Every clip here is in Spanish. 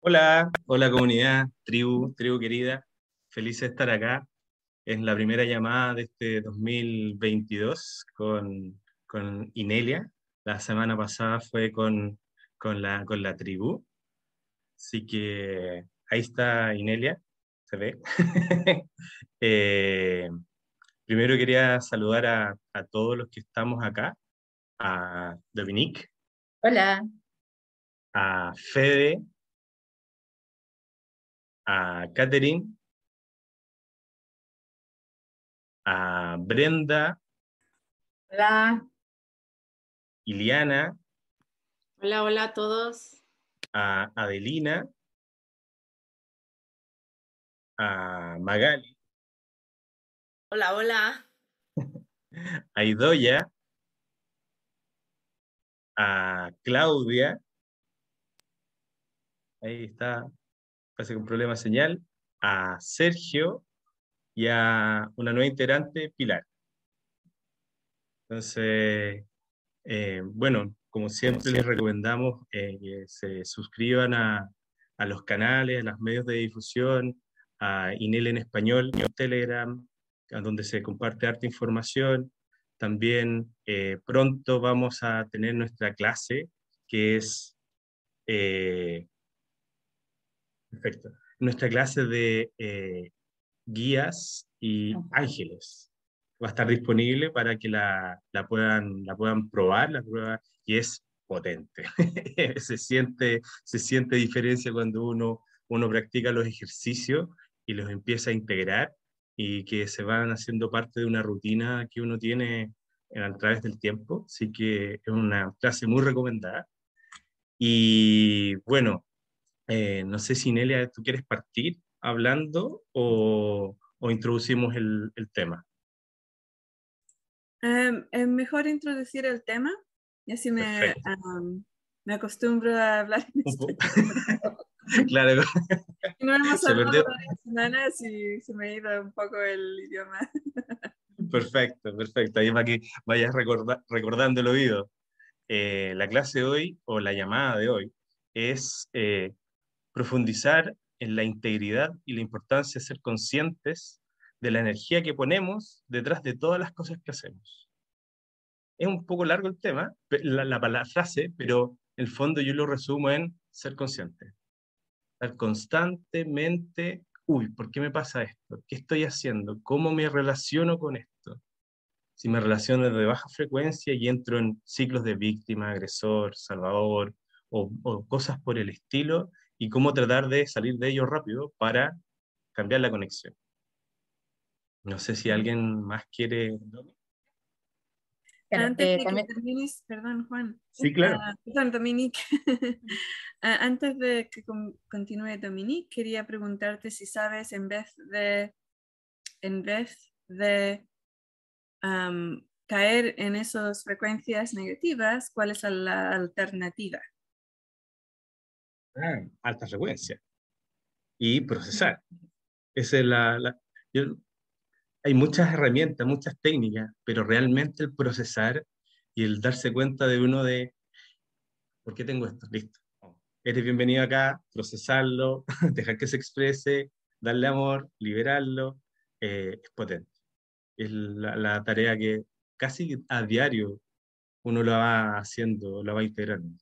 Hola, hola comunidad, tribu, tribu querida. Feliz de estar acá. Es la primera llamada de este 2022 con, con Inelia. La semana pasada fue con, con, la, con la tribu. Así que ahí está Inelia, se ve. Eh, primero quería saludar a, a todos los que estamos acá, a Dominique, Hola. a Fede, a Catherine, a Brenda, Hola. Iliana, Hola, hola a todos. a Adelina, a Magali, Hola, hola. a Idoya, a Claudia, ahí está, parece que un problema de señal, a Sergio y a una nueva integrante, Pilar. Entonces, eh, bueno, como siempre les recomendamos eh, que se suscriban a, a los canales, a los medios de difusión, a Inel en español, en Telegram, donde se comparte harta información. También eh, pronto vamos a tener nuestra clase, que es, perfecto, nuestra clase de eh, guías y ángeles. Va a estar disponible para que la, la puedan, la puedan probar, la prueba, y es potente. se, siente, se siente diferencia cuando uno, uno practica los ejercicios y los empieza a integrar y que se van haciendo parte de una rutina que uno tiene a través del tiempo. Así que es una clase muy recomendada. Y bueno, eh, no sé si Nelia, ¿tú quieres partir hablando o, o introducimos el, el tema? Um, es mejor introducir el tema y así me, um, me acostumbro a hablar en español. claro. No hemos se hablado varias semanas y se me ha ido un poco el idioma. Perfecto, perfecto. Ahí para que vayas recorda recordando el oído. Eh, la clase de hoy, o la llamada de hoy, es eh, profundizar en la integridad y la importancia de ser conscientes de la energía que ponemos detrás de todas las cosas que hacemos. Es un poco largo el tema, la, la, la frase, pero en el fondo yo lo resumo en ser consciente. Estar constantemente, uy, ¿por qué me pasa esto? ¿Qué estoy haciendo? ¿Cómo me relaciono con esto? Si me relaciono de baja frecuencia y entro en ciclos de víctima, agresor, salvador o, o cosas por el estilo, y cómo tratar de salir de ello rápido para cambiar la conexión. No sé si alguien más quiere. Antes de que termines, perdón, Juan. Sí, claro. Uh, perdón, Dominique. uh, antes de que continúe Dominique, quería preguntarte si sabes, en vez de, en vez de um, caer en esas frecuencias negativas, ¿cuál es la alternativa? Alta frecuencia. Y procesar. Esa es la, hay muchas herramientas, muchas técnicas, pero realmente el procesar y el darse cuenta de uno de, ¿por qué tengo esto? Listo. Eres bienvenido acá, procesarlo, dejar que se exprese, darle amor, liberarlo, eh, es potente. Es la, la, tarea que casi a diario uno lo va haciendo, lo va integrando.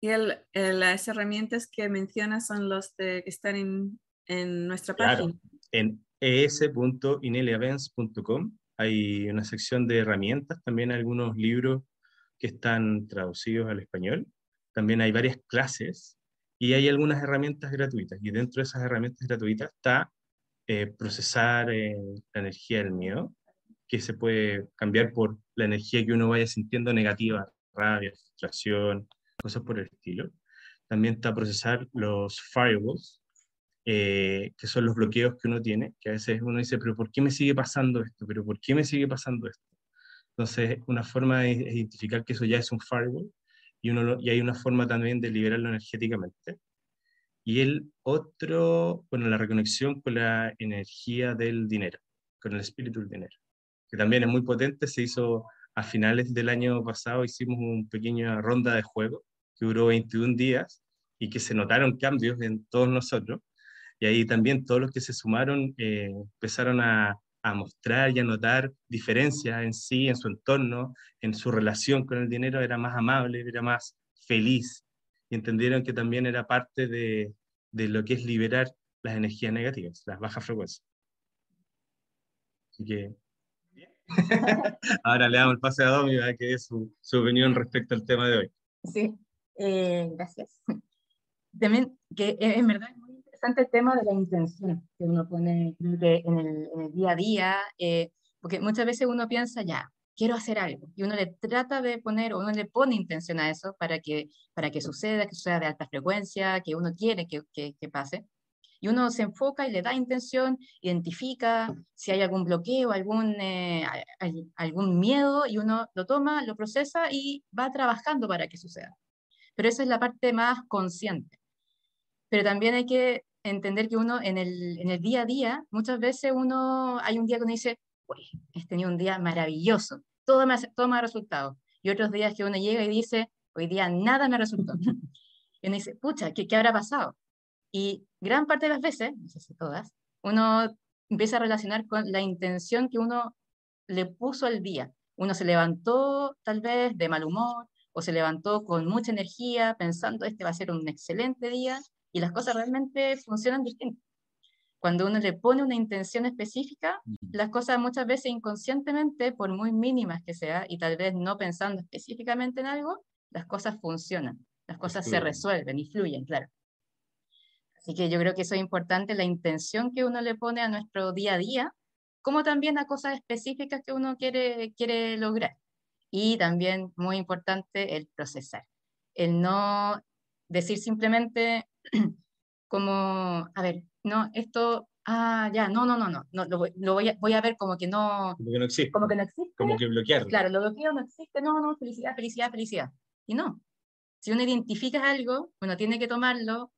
Y el, el, las herramientas que mencionas son los de, que están en, en nuestra claro, página. En es.ineliavents.com. Hay una sección de herramientas, también algunos libros que están traducidos al español. También hay varias clases y hay algunas herramientas gratuitas. Y dentro de esas herramientas gratuitas está eh, procesar eh, la energía del miedo, que se puede cambiar por la energía que uno vaya sintiendo negativa, rabia, frustración, cosas por el estilo. También está procesar los firewalls, eh, que son los bloqueos que uno tiene, que a veces uno dice, pero ¿por qué me sigue pasando esto? ¿Pero por qué me sigue pasando esto? Entonces, una forma de identificar que eso ya es un firewall y, uno lo, y hay una forma también de liberarlo energéticamente. Y el otro, bueno, la reconexión con la energía del dinero, con el espíritu del dinero, que también es muy potente, se hizo a finales del año pasado, hicimos una pequeña ronda de juego que duró 21 días y que se notaron cambios en todos nosotros. Y ahí también todos los que se sumaron eh, empezaron a, mostrar y a notar diferencias en sí, en su entorno, en su relación con el dinero, era más amable, era más feliz. Y entendieron que también era parte de, de lo que es liberar las energías negativas, las bajas frecuencias. Así que, ahora le damos el pase a Domi para que dé su, su, opinión respecto al tema de hoy. Sí, eh, gracias. También, que en verdad el tema de la intención que uno pone en, el, día a día, eh, porque muchas veces uno piensa, ya, quiero hacer algo, y uno le trata de poner, o uno le pone intención a eso para que, para que suceda, que sea de alta frecuencia, que uno quiere que, que, pase. Y uno se enfoca y le da intención, identifica si hay algún bloqueo, algún, eh, algún miedo, y uno lo toma, lo procesa y va trabajando para que suceda. Pero esa es la parte más consciente. Pero también hay que entender que uno en el, en el día a día, muchas veces uno, hay un día que uno dice, uy, he tenido un día maravilloso, todo me, todo me ha resultado. Y otros días que uno llega y dice, hoy día nada me resultó. y uno dice, pucha, ¿qué, ¿qué habrá pasado? Y gran parte de las veces, no sé si todas, uno empieza a relacionar con la intención que uno le puso al día. Uno se levantó tal vez de mal humor o se levantó con mucha energía pensando este va a ser un excelente día y las cosas realmente funcionan distinto. Cuando uno le pone una intención específica, las cosas muchas veces inconscientemente, por muy mínimas que sea, y tal vez no pensando específicamente en algo, las cosas funcionan, las cosas se resuelven y fluyen, claro. Así que yo creo que eso es importante, la intención que uno le pone a nuestro día a día, como también a cosas específicas que uno quiere, quiere lograr. Y también, muy importante, el procesar. El no decir simplemente, como, a ver, no, esto, ah, ya, no, no, no, no, no lo, voy, a, voy, a, ver como que no... Como que no existe. Como que no existe. Como que bloquearlo. Claro, lo bloqueo, no existe, no, no, felicidad, felicidad, felicidad. Y no. Si uno identifica algo, uno tiene que tomarlo,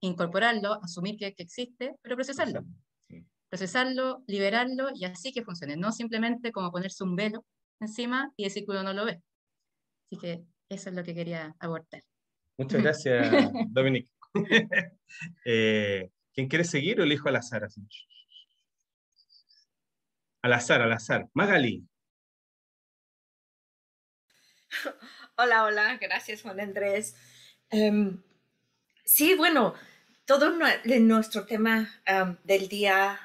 incorporarlo, asumir que, que existe, pero procesarlo. Procesarlo, liberarlo y así que funcione. No simplemente como ponerse un velo encima y decir que uno no lo ve. Así que eso es lo que quería abortar. Muchas gracias, Dominic. Eh, ¿Quién quiere seguir o elijo al azar? Al azar, al azar. Magali. Hola, hola, gracias Juan Andrés. Em, sí, bueno, todo nuestro tema del día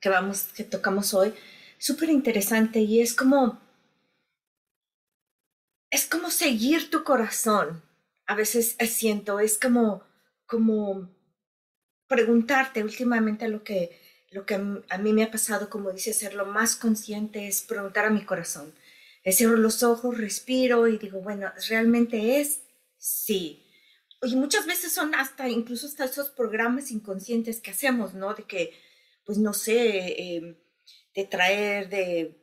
que vamos, que tocamos hoy, súper interesante y es como, es como seguir tu corazón a veces siento, es como, como preguntarte últimamente lo que, lo que a mí me ha pasado, como dice, ser lo más consciente es preguntar a mi corazón. Cierro los ojos, respiro y digo, bueno, ¿realmente es? Sí. Y muchas veces son hasta, incluso hasta esos programas inconscientes que hacemos, ¿no? De que, pues no sé, em, de traer, de,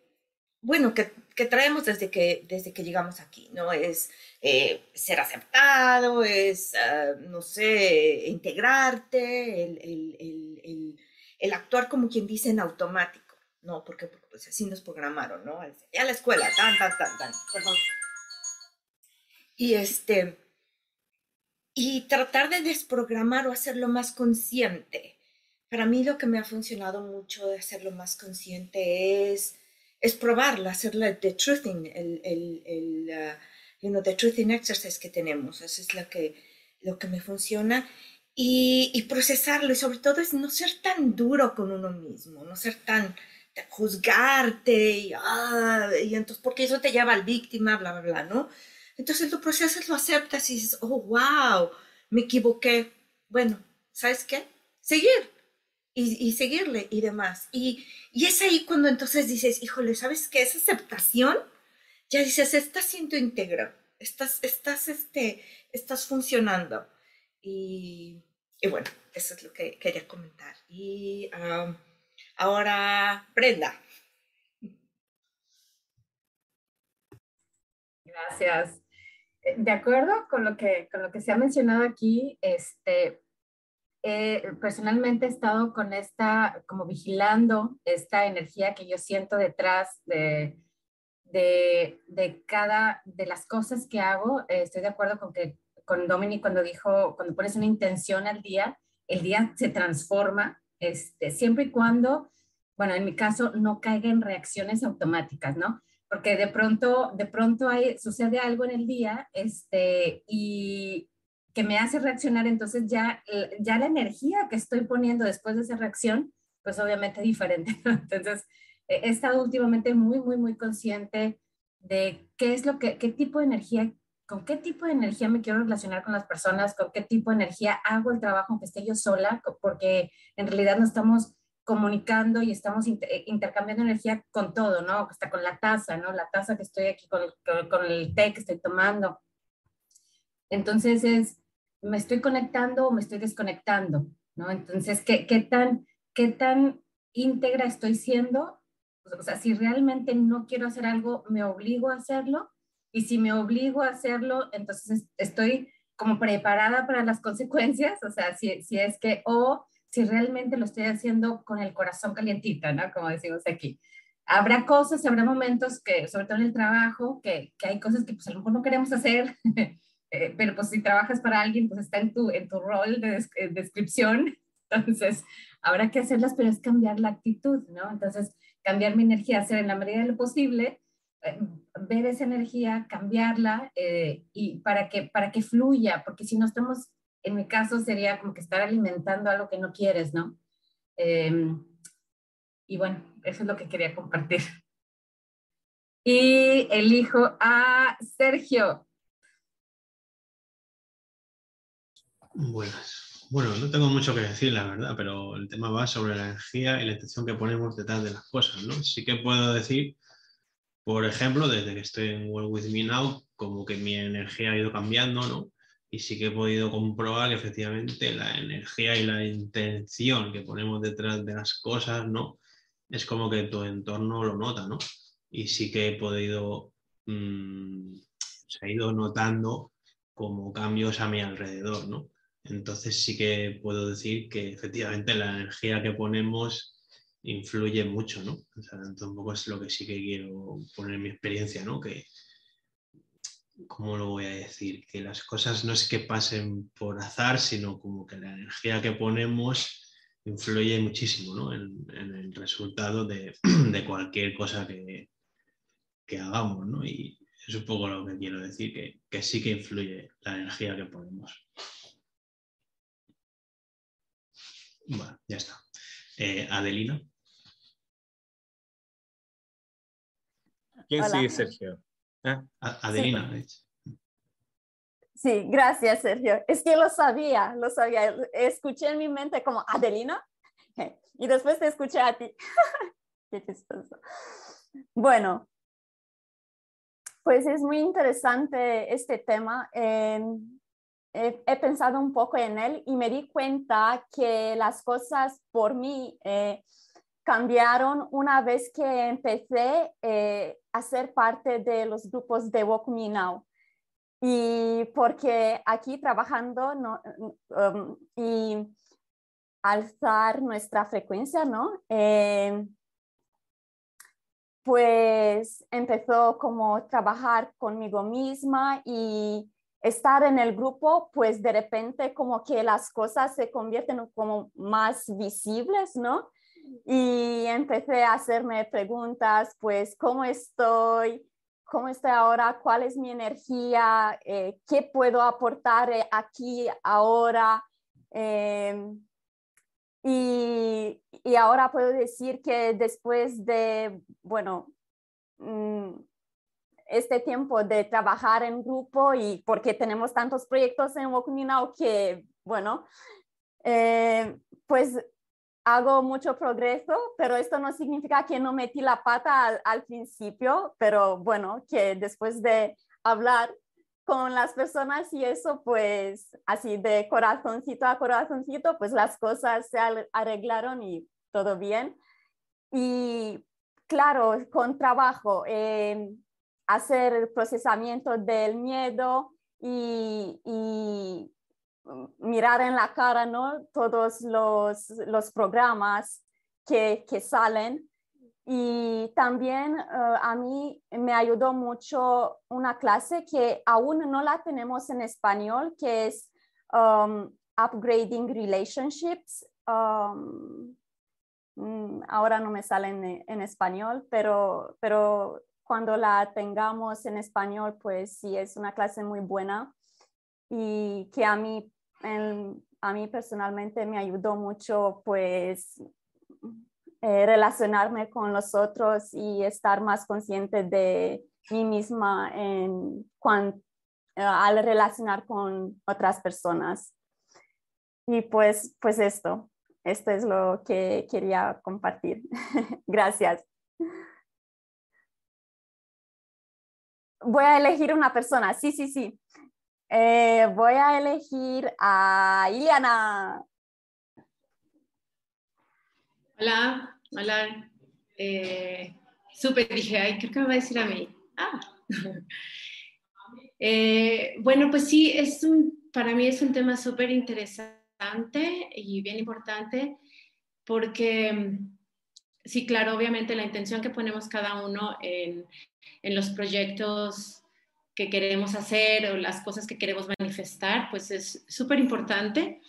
bueno, que, traemos desde que, desde que llegamos aquí, ¿no? Es eh, ser aceptado, es, ah, no sé, integrarte, el, actuar como quien dice en automático, ¿no? Porque, pues así nos programaron, ¿no? Ya la escuela, tan, tan, tan, tan. Y este, y tratar de desprogramar o hacerlo más consciente. Para mí lo que me ha funcionado mucho de hacerlo más consciente es, es probarlo, hacerlo de truthing, el, el, el ah, you know, the truthing exercise que tenemos. Eso es lo que, lo que me funciona. Y, y, procesarlo, y sobre todo es no ser tan duro con uno mismo, no ser tan, juzgarte, y, ah, y entonces, porque eso te lleva al víctima, bla, bla, bla, ¿no? Entonces lo procesas, lo aceptas y dices, oh, wow, me equivoqué. Bueno, ¿sabes qué? Seguir. Y, seguirle y demás. Y, y es ahí cuando entonces dices, híjole, ¿sabes qué? Esa aceptación ya dices, estás siendo íntegro, estás, estás, este, estás funcionando. Y, y, bueno, eso es lo que quería comentar. Y ahora, Brenda. Gracias. Eh, de acuerdo con lo que, con lo que se ha mencionado aquí, este, personalmente he estado con esta, como vigilando esta energía que yo siento detrás de, de, de cada, de las cosas que hago, eh, estoy de acuerdo con que con Dominic cuando dijo, cuando pones una intención al día, el día se transforma, este, siempre y cuando, bueno, en mi caso, no caiga en reacciones automáticas, ¿no? Porque de pronto, de pronto hay, sucede algo en el día, este, y que me hace reaccionar, entonces ya, ya la energía que estoy poniendo después de esa reacción, pues obviamente diferente. Entonces, he estado últimamente muy, muy, muy consciente de qué es lo que, qué tipo de energía, con qué tipo de energía me quiero relacionar con las personas, con qué tipo de energía hago el trabajo aunque esté yo sola, porque en realidad no estamos comunicando y estamos eh, intercambiando energía con todo, ¿no? Hasta con la taza, ¿no? La taza que estoy aquí, con, con, el té que estoy tomando. Entonces es, ¿me estoy conectando o me estoy desconectando? ¿no? Entonces, ¿qué, qué tan, qué tan íntegra estoy siendo o sea, si realmente no quiero hacer algo, me obligo a hacerlo. Y si me obligo a hacerlo, entonces estoy como preparada para las consecuencias. O sea, si, si es que, o si realmente lo estoy haciendo con el corazón calientito, ¿no? Como decimos aquí. Habrá cosas, habrá momentos que, sobre todo en el trabajo, que, que hay cosas que pues a lo mejor no queremos hacer, eh, pero pues si trabajas para alguien, pues está en tu, en tu rol de descripción. Entonces, habrá que hacerlas, pero es cambiar la actitud, ¿no? Entonces, cambiar mi energía, hacer en la medida de lo posible, eh, ver esa energía, cambiarla eh, y para que, para que fluya, porque si no estamos, en mi caso sería como que estar alimentando algo que no quieres, ¿no? Em, y bueno, eso es lo que quería compartir. Y elijo a Sergio. Buenas. Bueno, no tengo mucho que decir, la verdad, pero el tema va sobre la energía y la intención que ponemos detrás de las cosas, ¿no? Sí que puedo decir, por ejemplo, desde que estoy en World With Me Now, como que mi energía ha ido cambiando, ¿no? Y sí que he podido comprobar que efectivamente la energía y la intención que ponemos detrás de las cosas, ¿no? Es como que tu entorno lo nota, ¿no? Y sí que he podido, mm, se ha ido notando como cambios a mi alrededor, ¿no? Entonces sí que puedo decir que efectivamente la energía que ponemos influye mucho, ¿no? O sea, tampoco es lo que sí que quiero poner en mi experiencia, ¿no? Que, ¿cómo lo voy a decir? Que las cosas no es que pasen por azar, sino como que la energía que ponemos influye muchísimo, ¿no? En, el resultado de, cualquier cosa que, que, hagamos, ¿no? Y es un poco lo que quiero decir, que, que sí que influye la energía que ponemos. Bueno, ya está. Eh, Adelina. ¿Quién sigue, Sergio? ¿Eh? Adelina. Sí. gracias, Sergio. Es que lo sabía, lo sabía. Escuché en mi mente como Adelina y después te escuché a ti. Qué chistoso. Bueno, pues es muy interesante este tema he, pensado un poco en él y me di cuenta que las cosas por mí eh, cambiaron una vez que empecé eh, a ser parte de los grupos de Walk Me Now. Y porque aquí trabajando um, y alzar nuestra frecuencia, ¿no? Eh, pues empezó como trabajar conmigo misma y estar en el grupo, pues de repente como que las cosas se convierten como más visibles, ¿no? Y empecé a hacerme preguntas, pues, ¿cómo estoy? ¿Cómo estoy ahora? ¿Cuál es mi energía? Eh, ¿Qué puedo aportar eh, aquí, ahora? Em, y, y, ahora puedo decir que después de, bueno, mm, este tiempo de trabajar en grupo y porque tenemos tantos proyectos en Now que, bueno, eh, pues hago mucho progreso, pero esto no significa que no metí la pata al, principio, pero bueno, que después de hablar con las personas y eso, pues así de corazoncito a corazoncito, pues las cosas se arreglaron y todo bien. Y claro, con trabajo, eh, hacer el procesamiento del miedo y, mirar en la cara ¿no? todos los, los programas que, que, salen Y también eh, a mí me ayudó mucho una clase que aún no la tenemos en español, que es um, Upgrading Relationships. Um, mm, ahora no me sale en, en, español, pero, pero cuando la tengamos en español, pues sí, es una clase muy buena y que a mí, a mí personalmente me ayudó mucho, pues eh, relacionarme con los otros y estar más consciente de mí misma en eh, al relacionar con otras personas. Y pues, pues esto, esto es lo que quería compartir. Gracias. Voy a elegir una persona, sí, sí, sí. Eh, voy a elegir a Iliana. Hola, hola. Eh, súper, dije, ay, creo que me va a decir a mí. Ah. Eh, bueno, pues sí, es un, para mí es un tema súper interesante y bien importante porque sí, claro, obviamente la intención que ponemos cada uno en, en los proyectos que queremos hacer o las cosas que queremos manifestar, pues es súper importante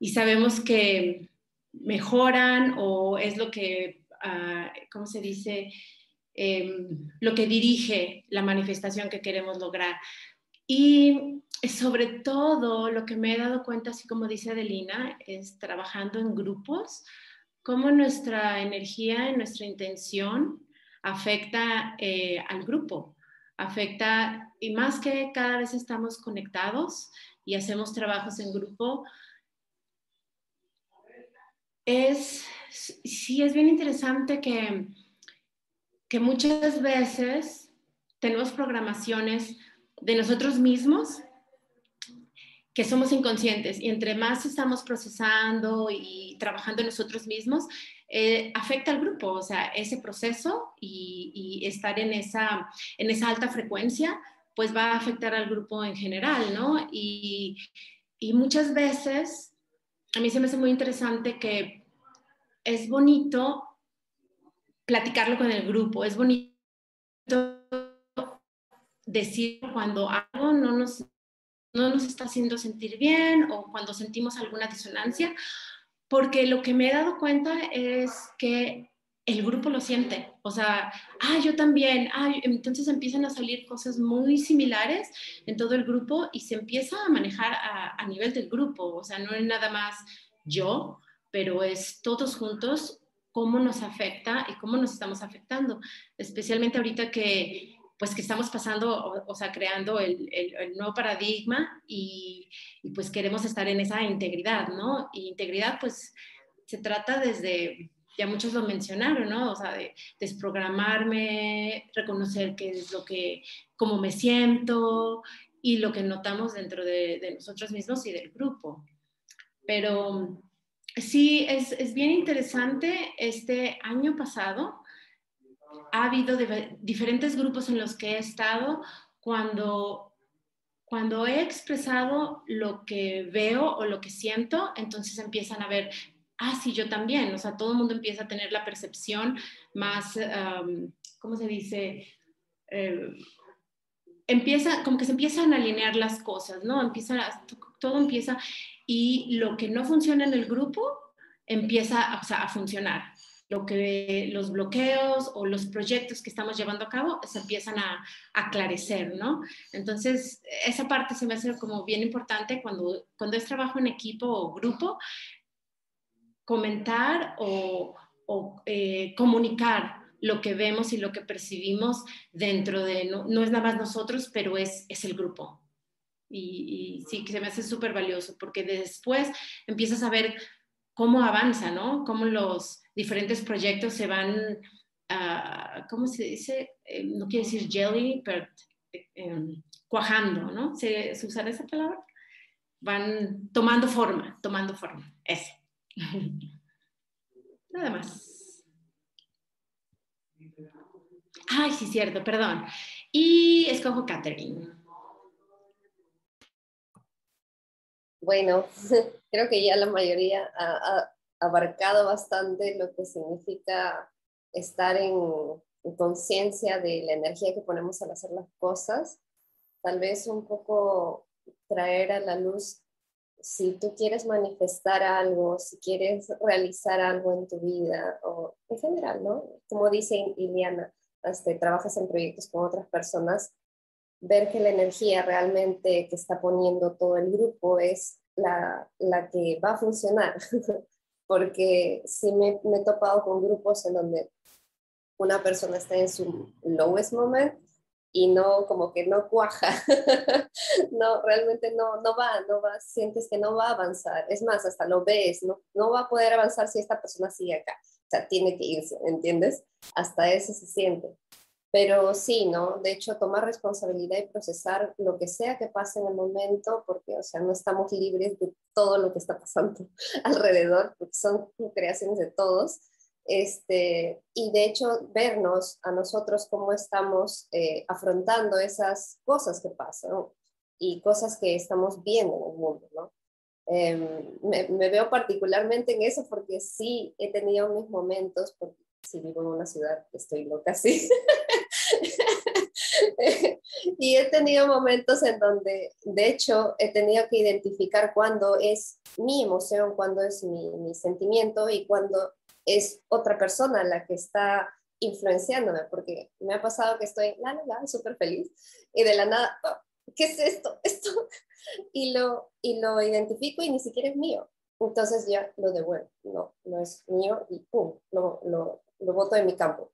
y sabemos que mejoran o es lo que, uh, ¿cómo se dice? Em, lo que dirige la manifestación que queremos lograr. Y sobre todo lo que me he dado cuenta, así como dice Adelina, es trabajando en grupos, cómo nuestra energía, nuestra intención afecta eh, al grupo, afecta, y más que cada vez estamos conectados y hacemos trabajos en grupo, es, sí, es bien interesante que, que muchas veces tenemos programaciones de nosotros mismos que somos inconscientes y entre más estamos procesando y trabajando nosotros mismos, eh, afecta al grupo, o sea, ese proceso y, estar en esa, en esa alta frecuencia, pues va a afectar al grupo en general, ¿no? Y, y muchas veces a mí se me hace muy interesante que es bonito platicarlo con el grupo, es bonito decir cuando algo no nos, no nos está haciendo sentir bien o cuando sentimos alguna disonancia, porque lo que me he dado cuenta es que el grupo lo siente, o sea, ah, yo también, ah, entonces empiezan a salir cosas muy similares en todo el grupo y se empieza a manejar a, nivel del grupo, o sea, no es nada más yo, pero es todos juntos cómo nos afecta y cómo nos estamos afectando, especialmente ahorita que pues que estamos pasando, o, sea, creando el, el, nuevo paradigma y, y, pues queremos estar en esa integridad, ¿no? Y integridad pues se trata desde ya muchos lo mencionaron, ¿no? O sea, de desprogramarme, reconocer qué es lo que, cómo me siento y lo que notamos dentro de, nosotros mismos y del grupo. Pero sí, es, es, bien interesante. Este año pasado ha habido diferentes grupos en los que he estado cuando cuando he expresado lo que veo o lo que siento, entonces empiezan a ver ah, sí, yo también, o sea, todo el mundo empieza a tener la percepción más, ¿cómo se dice? Eh, empieza, como que se empiezan a alinear las cosas, ¿no? Empieza, todo empieza y lo que no funciona en el grupo empieza a funcionar. Lo que los bloqueos o los proyectos que estamos llevando a cabo se empiezan a, aclarecer, ¿no? Entonces, esa parte se me hace como bien importante cuando, cuando es trabajo en equipo o grupo, comentar o, eh, comunicar lo que vemos y lo que percibimos dentro de, no, es nada más nosotros, pero es, es el grupo. Y, y sí, que se me hace súper valioso, porque después empiezas a ver cómo avanza, ¿no? Cómo los diferentes proyectos se van, uh, ¿cómo se dice? Eh, no quiero decir jelly, pero em, cuajando, ¿no? ¿Se, ¿Se esa palabra? Van tomando forma, tomando forma. Eso. Nada más. Ay, sí, cierto, perdón. Y escojo Catherine. Bueno, creo que ya la mayoría ha, abarcado bastante lo que significa estar en, conciencia de la energía que ponemos al hacer las cosas, tal vez un poco traer a la luz si tú quieres manifestar algo, si quieres realizar algo en tu vida o en general, ¿no? Como dice Iliana, este, trabajas en proyectos con otras personas, ver que la energía realmente que está poniendo todo el grupo es la, la que va a funcionar. Porque sí me, me, he topado con grupos en donde una persona está en su lowest moment y no, como que no cuaja, no, realmente no, no va, no va, sientes que no va a avanzar, es más, hasta lo ves, no, no va a poder avanzar si esta persona sigue acá, o sea, tiene que irse, ¿entiendes? Hasta eso se siente. Pero sí, ¿no? De hecho, tomar responsabilidad y procesar lo que sea que pase en el momento, porque, o sea, no estamos libres de todo lo que está pasando alrededor, porque son creaciones de todos. Este, y de hecho, vernos a nosotros cómo estamos eh, afrontando esas cosas que pasan y cosas que estamos viendo en el mundo, ¿no? Em, me, me, veo particularmente en eso porque sí he tenido mis momentos, porque si vivo en una ciudad estoy loca, sí. y he tenido momentos en donde, de hecho, he tenido que identificar cuándo es mi emoción, cuándo es mi, mi sentimiento y cuándo es otra persona la que está influenciándome, porque me ha pasado que estoy, la, la, la, súper feliz, y de la nada, oh, ¿qué es esto? Esto, y lo, y lo identifico y ni siquiera es mío. Entonces ya lo devuelvo, no, no es mío y pum, lo, lo, lo boto de mi campo.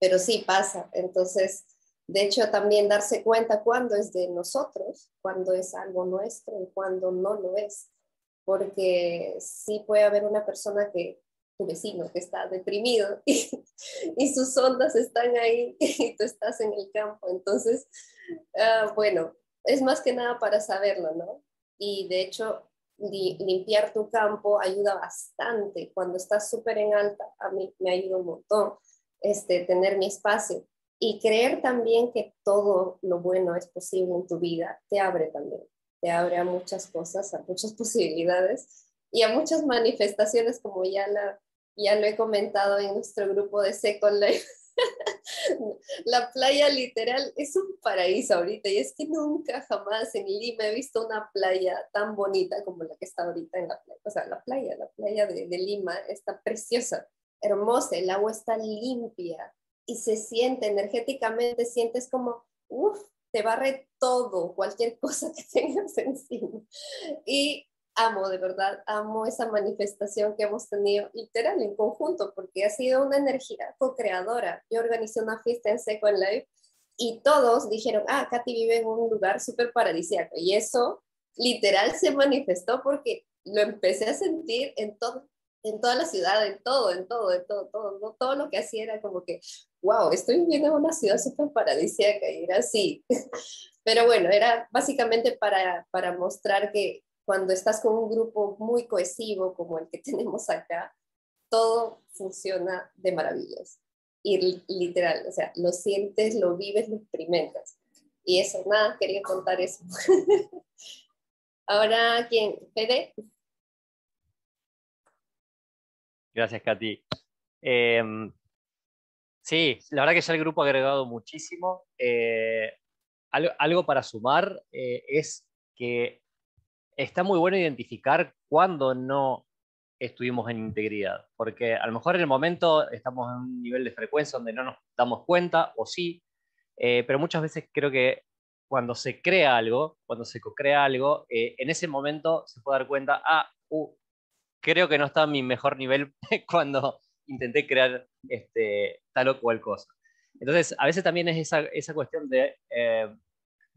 Pero sí pasa, entonces, de hecho, también darse cuenta cuándo es de nosotros, cuándo es algo nuestro y cuándo no lo es. Porque sí puede haber una persona que, tu vecino, que está deprimido y, sus ondas están ahí y tú estás en el campo. Entonces, uh, bueno, es más que nada para saberlo, ¿no? Y de hecho, limpiar tu campo ayuda bastante. Cuando estás súper en alta, a mí me ayuda un montón este, tener mi espacio. Y creer también que todo lo bueno es posible en tu vida te abre también, te abre a muchas cosas, a muchas posibilidades y a muchas manifestaciones, como ya, la, ya lo he comentado en nuestro grupo de Second Life. la playa literal es un paraíso ahorita y es que nunca jamás en Lima he visto una playa tan bonita como la que está ahorita en la playa. O sea, la playa, la playa de, de Lima está preciosa, hermosa, el agua está limpia y se siente energéticamente, sientes como, uff, te barre todo, cualquier cosa que tengas encima. Y amo, de verdad, amo esa manifestación que hemos tenido literal en conjunto, porque ha sido una energía co-creadora. Yo organizé una fiesta en Second Life y todos dijeron, ah, Katy vive en un lugar súper paradisíaco. Y eso literal se manifestó porque lo empecé a sentir en todo en toda la ciudad, en todo, en todo, en todo, todo, todo lo que hacía era como que, wow, estoy viviendo en una ciudad súper paradisíaca y era así. Pero bueno, era básicamente para, para mostrar que cuando estás con un grupo muy cohesivo como el que tenemos acá, todo funciona de maravillas. Y literal, o sea, lo sientes, lo vives, lo experimentas. Y eso, nada, quería contar eso. Ahora, ¿quién? ¿Fede? Gracias, Katy. Em, sí, la verdad que ya el grupo ha agregado muchísimo. Eh, algo, para sumar eh, es que está muy bueno identificar cuándo no estuvimos en integridad, porque a lo mejor en el momento estamos en un nivel de frecuencia donde no nos damos cuenta, o sí, eh, pero muchas veces creo que cuando se crea algo, cuando se crea algo, en ese momento se puede dar cuenta, ah, uh, creo que no estaba en mi mejor nivel cuando intenté crear este, tal o cual cosa. Entonces, a veces también es esa, esa cuestión de eh,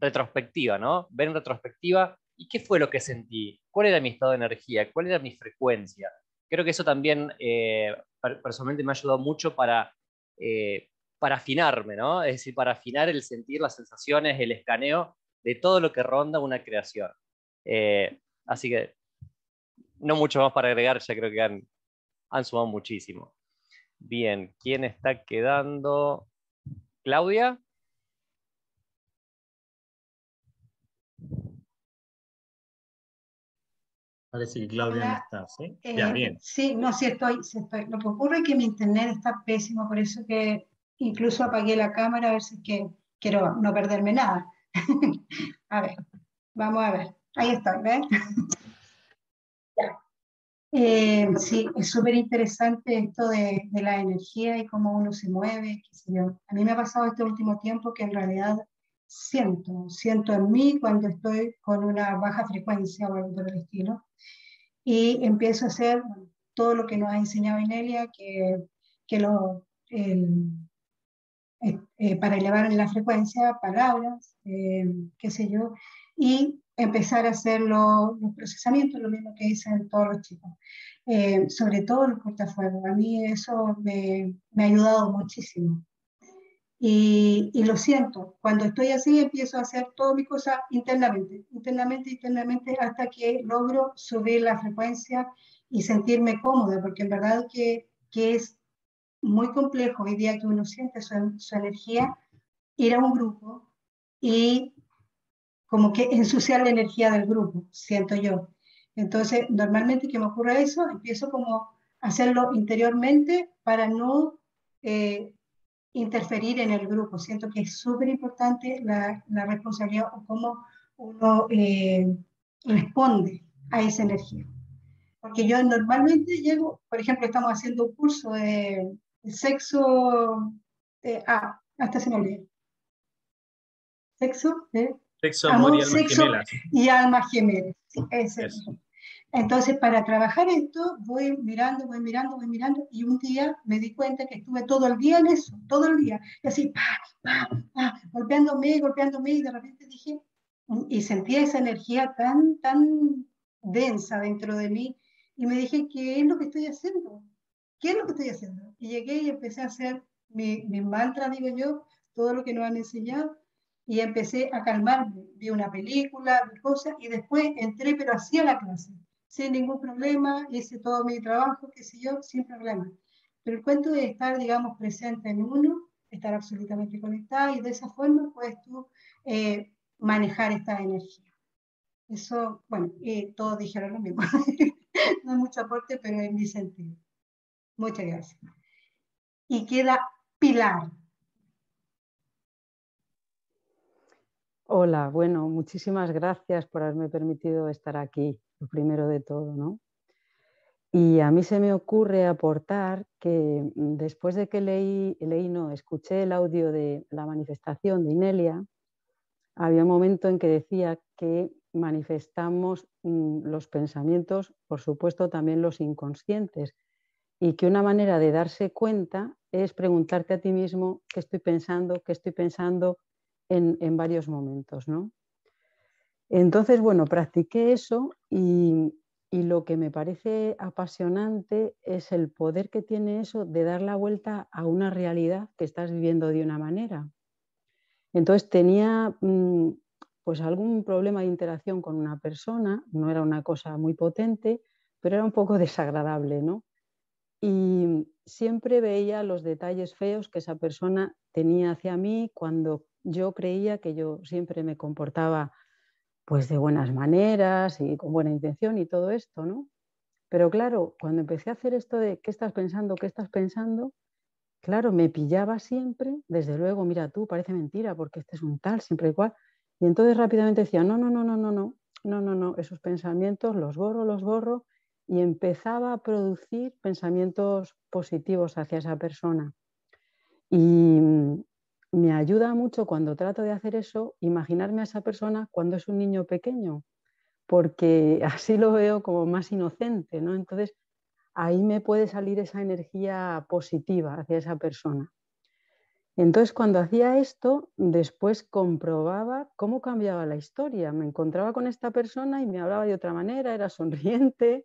retrospectiva, ¿no? Ver en retrospectiva, ¿y qué fue lo que sentí? ¿Cuál era mi estado de energía? ¿Cuál era mi frecuencia? Creo que eso también eh, personalmente me ha ayudado mucho para, eh, para afinarme, ¿no? Es decir, para afinar el sentir, las sensaciones, el escaneo de todo lo que ronda una creación. así que no mucho más para agregar, ya creo que han, han sumado muchísimo. Bien, ¿quién está quedando? ¿Claudia? Parece que Claudia no está, ¿sí? ya, eh, bien. Sí, no, sí estoy, sí estoy. Lo que ocurre es que mi internet está pésimo, por eso que incluso apagué la cámara a ver si es que quiero no perderme nada. a ver, vamos a ver. Ahí estoy, ¿ves? Eh, sí, es súper interesante esto de, de, la energía y cómo uno se mueve, qué sé yo. A mí me ha pasado este último tiempo que en realidad siento, siento en mí cuando estoy con una baja frecuencia o algo por el estilo. Y empiezo a hacer todo lo que nos ha enseñado Inelia, que, que lo, eh, eh, para elevar la frecuencia, palabras, eh, qué sé yo, y empezar a hacer los procesamientos, lo mismo que dicen todos los chicos, sobre todo los cortafuegos. A mí eso me, me ha ayudado muchísimo. Y, lo siento, cuando estoy así empiezo a hacer todas mis cosas internamente, internamente, internamente, hasta que logro subir la frecuencia y sentirme cómoda, porque en verdad que, que es muy complejo hoy día que uno siente su, su, energía, ir a un grupo y como que ensuciar la energía del grupo, siento yo. Entonces, normalmente que me ocurra eso, empiezo como a hacerlo interiormente para no eh, interferir en el grupo. Siento que es súper importante la, la, responsabilidad o cómo uno eh, responde a esa energía. Porque yo normalmente llego, por ejemplo, estamos haciendo un curso de, sexo, ah, hasta se me olvidó. Sexo, sexo, amor, y alma sexo y alma gemela. Sí, ese es. Entonces, para trabajar esto, voy mirando, voy mirando, voy mirando, y un día me di cuenta que estuve todo el día en eso, todo el día, y así, pa, pa, pa, golpeándome, golpeándome, y de repente dije, y sentía esa energía tan, tan densa dentro de mí, y me dije, ¿qué es lo que estoy haciendo? ¿Qué es lo que estoy haciendo? Y llegué y empecé a hacer mi, mi mantra, digo yo, todo lo que nos han enseñado, y empecé a calmarme. Vi una película, vi cosas, y después entré, pero hacía la clase sin ningún problema, hice todo mi trabajo, qué sé yo, sin problema. Pero el cuento de estar, digamos, presente en uno, estar absolutamente conectado y de esa forma puedes tú eh, manejar esta energía. Eso, bueno, eh, todos dijeron lo mismo. no hay mucho aporte, pero en mi sentido. Muchas gracias. Y queda Pilar. Hola, bueno, muchísimas gracias por haberme permitido estar aquí lo primero de todo, ¿no? Y a mí se me ocurre aportar que mm, después de que leí, leí no, escuché el audio de la manifestación de Inelia, había un momento en que decía que manifestamos mm, los pensamientos, por supuesto también los inconscientes, y que una manera de darse cuenta es preguntarte a ti mismo qué estoy pensando, qué estoy pensando en, en varios momentos, ¿no? Entonces, bueno, practiqué eso y, lo que me parece apasionante es el poder que tiene eso de dar la vuelta a una realidad que estás viviendo de una manera. Entonces tenía mm, pues algún problema de interacción con una persona, no era una cosa muy potente, pero era un poco desagradable, ¿no? Y siempre veía los detalles feos que esa persona tenía hacia mí cuando yo creía que yo siempre me comportaba pues de buenas maneras y con buena intención y todo esto, ¿no? Pero claro, cuando empecé a hacer esto de qué estás pensando, qué estás pensando, claro, me pillaba siempre, desde luego, mira tú, parece mentira, porque este es un tal, siempre igual. Y entonces rápidamente decía, no, no, no, no, no, no, no, no, no, esos pensamientos los borro, los borro, y empezaba a producir pensamientos positivos hacia esa persona. Y, me ayuda mucho cuando trato de hacer eso, imaginarme a esa persona cuando es un niño pequeño, porque así lo veo como más inocente, ¿no? Entonces, ahí me puede salir esa energía positiva hacia esa persona. Entonces, cuando hacía esto, después comprobaba cómo cambiaba la historia. Me encontraba con esta persona y me hablaba de otra manera, era sonriente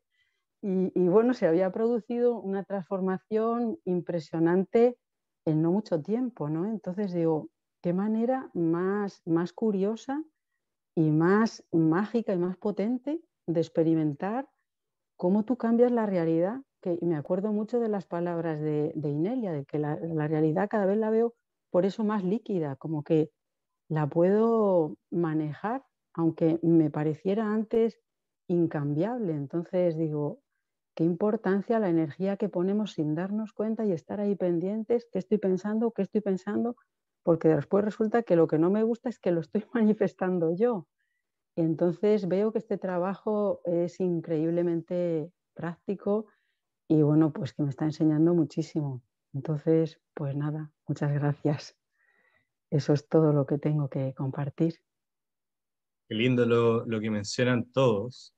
y, bueno, se había producido una transformación impresionante en no mucho tiempo, ¿no? Entonces digo, qué manera más, más curiosa y más mágica y más potente de experimentar cómo tú cambias la realidad, que me acuerdo mucho de las palabras de, Inelia, de que la, la, realidad cada vez la veo por eso más líquida, como que la puedo manejar, aunque me pareciera antes incambiable. Entonces digo, qué importancia la energía que ponemos sin darnos cuenta y estar ahí pendientes, qué estoy pensando, qué estoy pensando, porque después resulta que lo que no me gusta es que lo estoy manifestando yo. entonces veo que este trabajo es increíblemente práctico y bueno, pues que me está enseñando muchísimo. Entonces, pues nada, muchas gracias. Eso es todo lo que tengo que compartir. Qué lindo lo, lo que mencionan todos.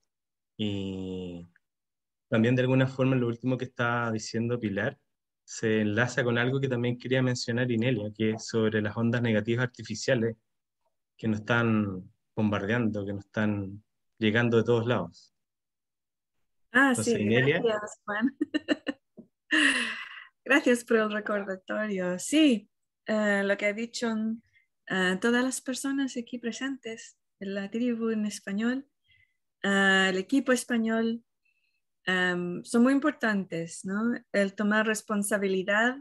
Y también de alguna forma lo último que está diciendo Pilar se enlaza con algo que también quería mencionar Inelia, que es sobre las ondas negativas artificiales que nos están bombardeando, que nos están llegando de todos lados. Ah, sí, gracias, Juan. gracias por el recordatorio. Sí, eh, lo que ha dicho uh, todas las personas aquí presentes, en la tribu en español, uh, el equipo español, um, son muy importantes, ¿no? El tomar responsabilidad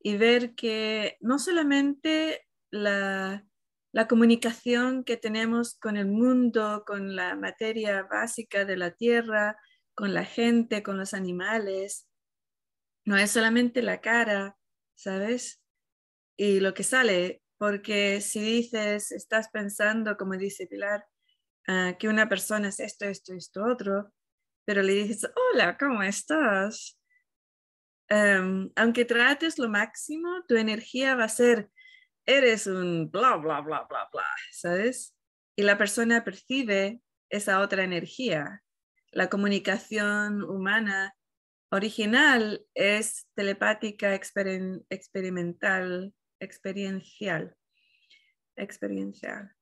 y ver que no solamente la, la comunicación que tenemos con el mundo, con la materia básica de la tierra, con la gente, con los animales. No es solamente la cara, ¿sabes? Y lo que sale, porque si dices, estás pensando, como dice Pilar, ah, que una persona es esto, esto, esto, otro, pero le dices, hola, ¿cómo estás? Em, aunque trates lo máximo, tu energía va a ser, eres un bla, bla, bla, bla, bla, ¿sabes? Y la persona percibe esa otra energía la comunicación humana original es telepática experimental, experiencial. experiencial.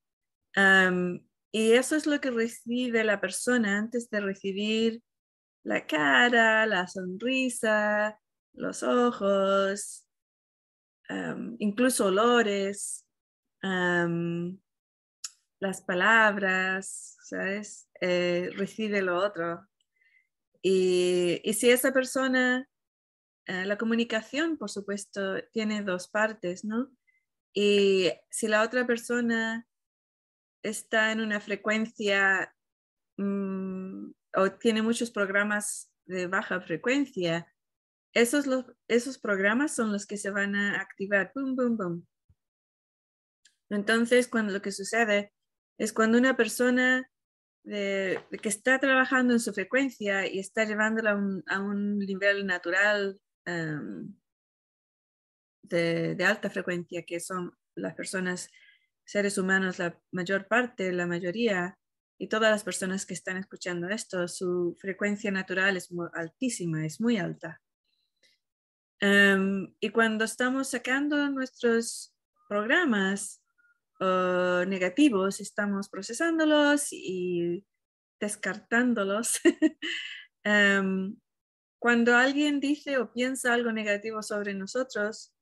Y eso es lo que recibe la persona antes de recibir la cara, la sonrisa, los ojos, incluso olores, las palabras, ¿sabes? Eh, recibe lo otro. Y, si esa persona, eh, la comunicación, por supuesto, tiene dos partes, ¿no? Y si la otra persona está en una frecuencia mm, o tiene muchos programas de baja frecuencia, esos, esos programas son los que se van a activar. Boom, boom, boom. Entonces, cuando lo que sucede es cuando una persona que está trabajando en su frecuencia y está llevándola a un, nivel natural em, de, alta frecuencia, que son las personas, seres humanos, la mayor parte, la mayoría, y todas las personas que están escuchando esto, su frecuencia natural es muy altísima, es muy alta. Em, y cuando estamos sacando nuestros programas negativos, estamos procesándolos y descartándolos. Em, cuando alguien dice o piensa algo negativo sobre nosotros,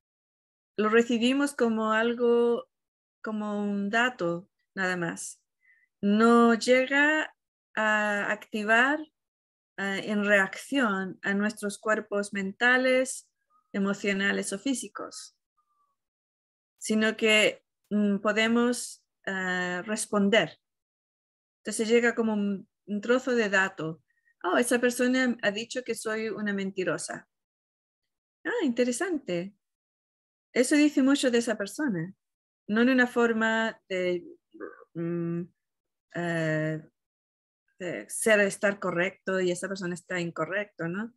lo recibimos como algo, como un dato nada más. No llega a activar eh, en reacción a nuestros cuerpos mentales, emocionales o físicos, sino que Mm, podemos eh, responder. Entonces llega como un, trozo de dato. Oh, esa persona ha dicho que soy una mentirosa. Ah, interesante. Eso dice mucho de esa persona. No en una forma de, mm, eh, ser, estar correcto y esa persona está incorrecto, ¿no?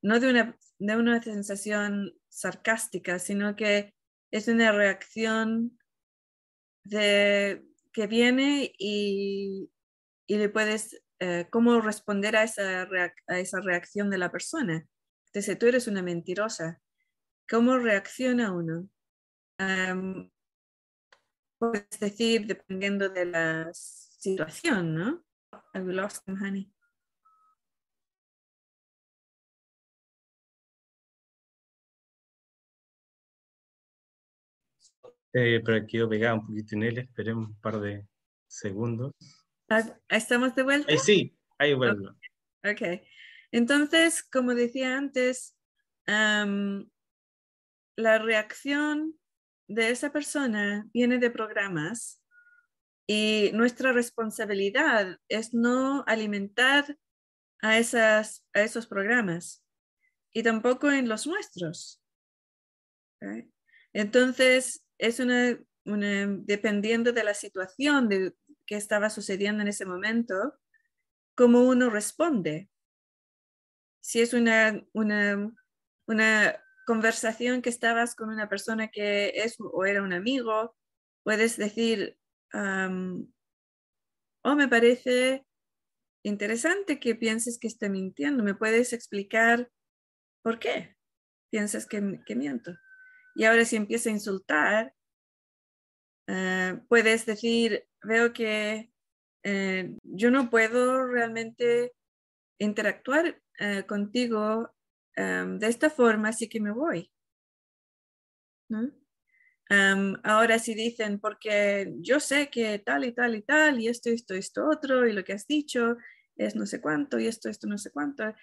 No de una, de una sensación sarcástica, sino que es una reacción de, que viene y, y le puedes, eh, cómo responder a esa, a esa reacción de la persona. Entonces, tú eres una mentirosa. ¿Cómo reacciona uno? Puedes decir, dependiendo de la situación, ¿no? I lost honey. Eh, pero quedó pegado un poquito en él, esperemos un par de segundos. Ah, ¿Estamos de vuelta? Eh, sí, ahí vuelvo. ok. Entonces, como decía antes, la reacción de esa persona viene de programas Y nuestra responsabilidad es no alimentar a, esas, a esos programas y tampoco en los nuestros. Entonces, es una, dependiendo de la situación de que estaba sucediendo en ese momento, cómo uno responde. Si es una, una, una conversación que estabas con una persona que es o era un amigo, puedes decir, oh, me parece interesante que pienses que esté mintiendo. ¿Me puedes explicar por qué piensas que, que miento? Y ahora si empieza a insultar, eh, puedes decir, veo que eh, yo no puedo realmente interactuar eh, contigo de esta forma, así que me voy. ahora si dicen, porque yo sé que tal y tal y tal, y esto, esto, esto, otro, y lo que has dicho es no sé cuánto, y esto, esto, no sé cuánto,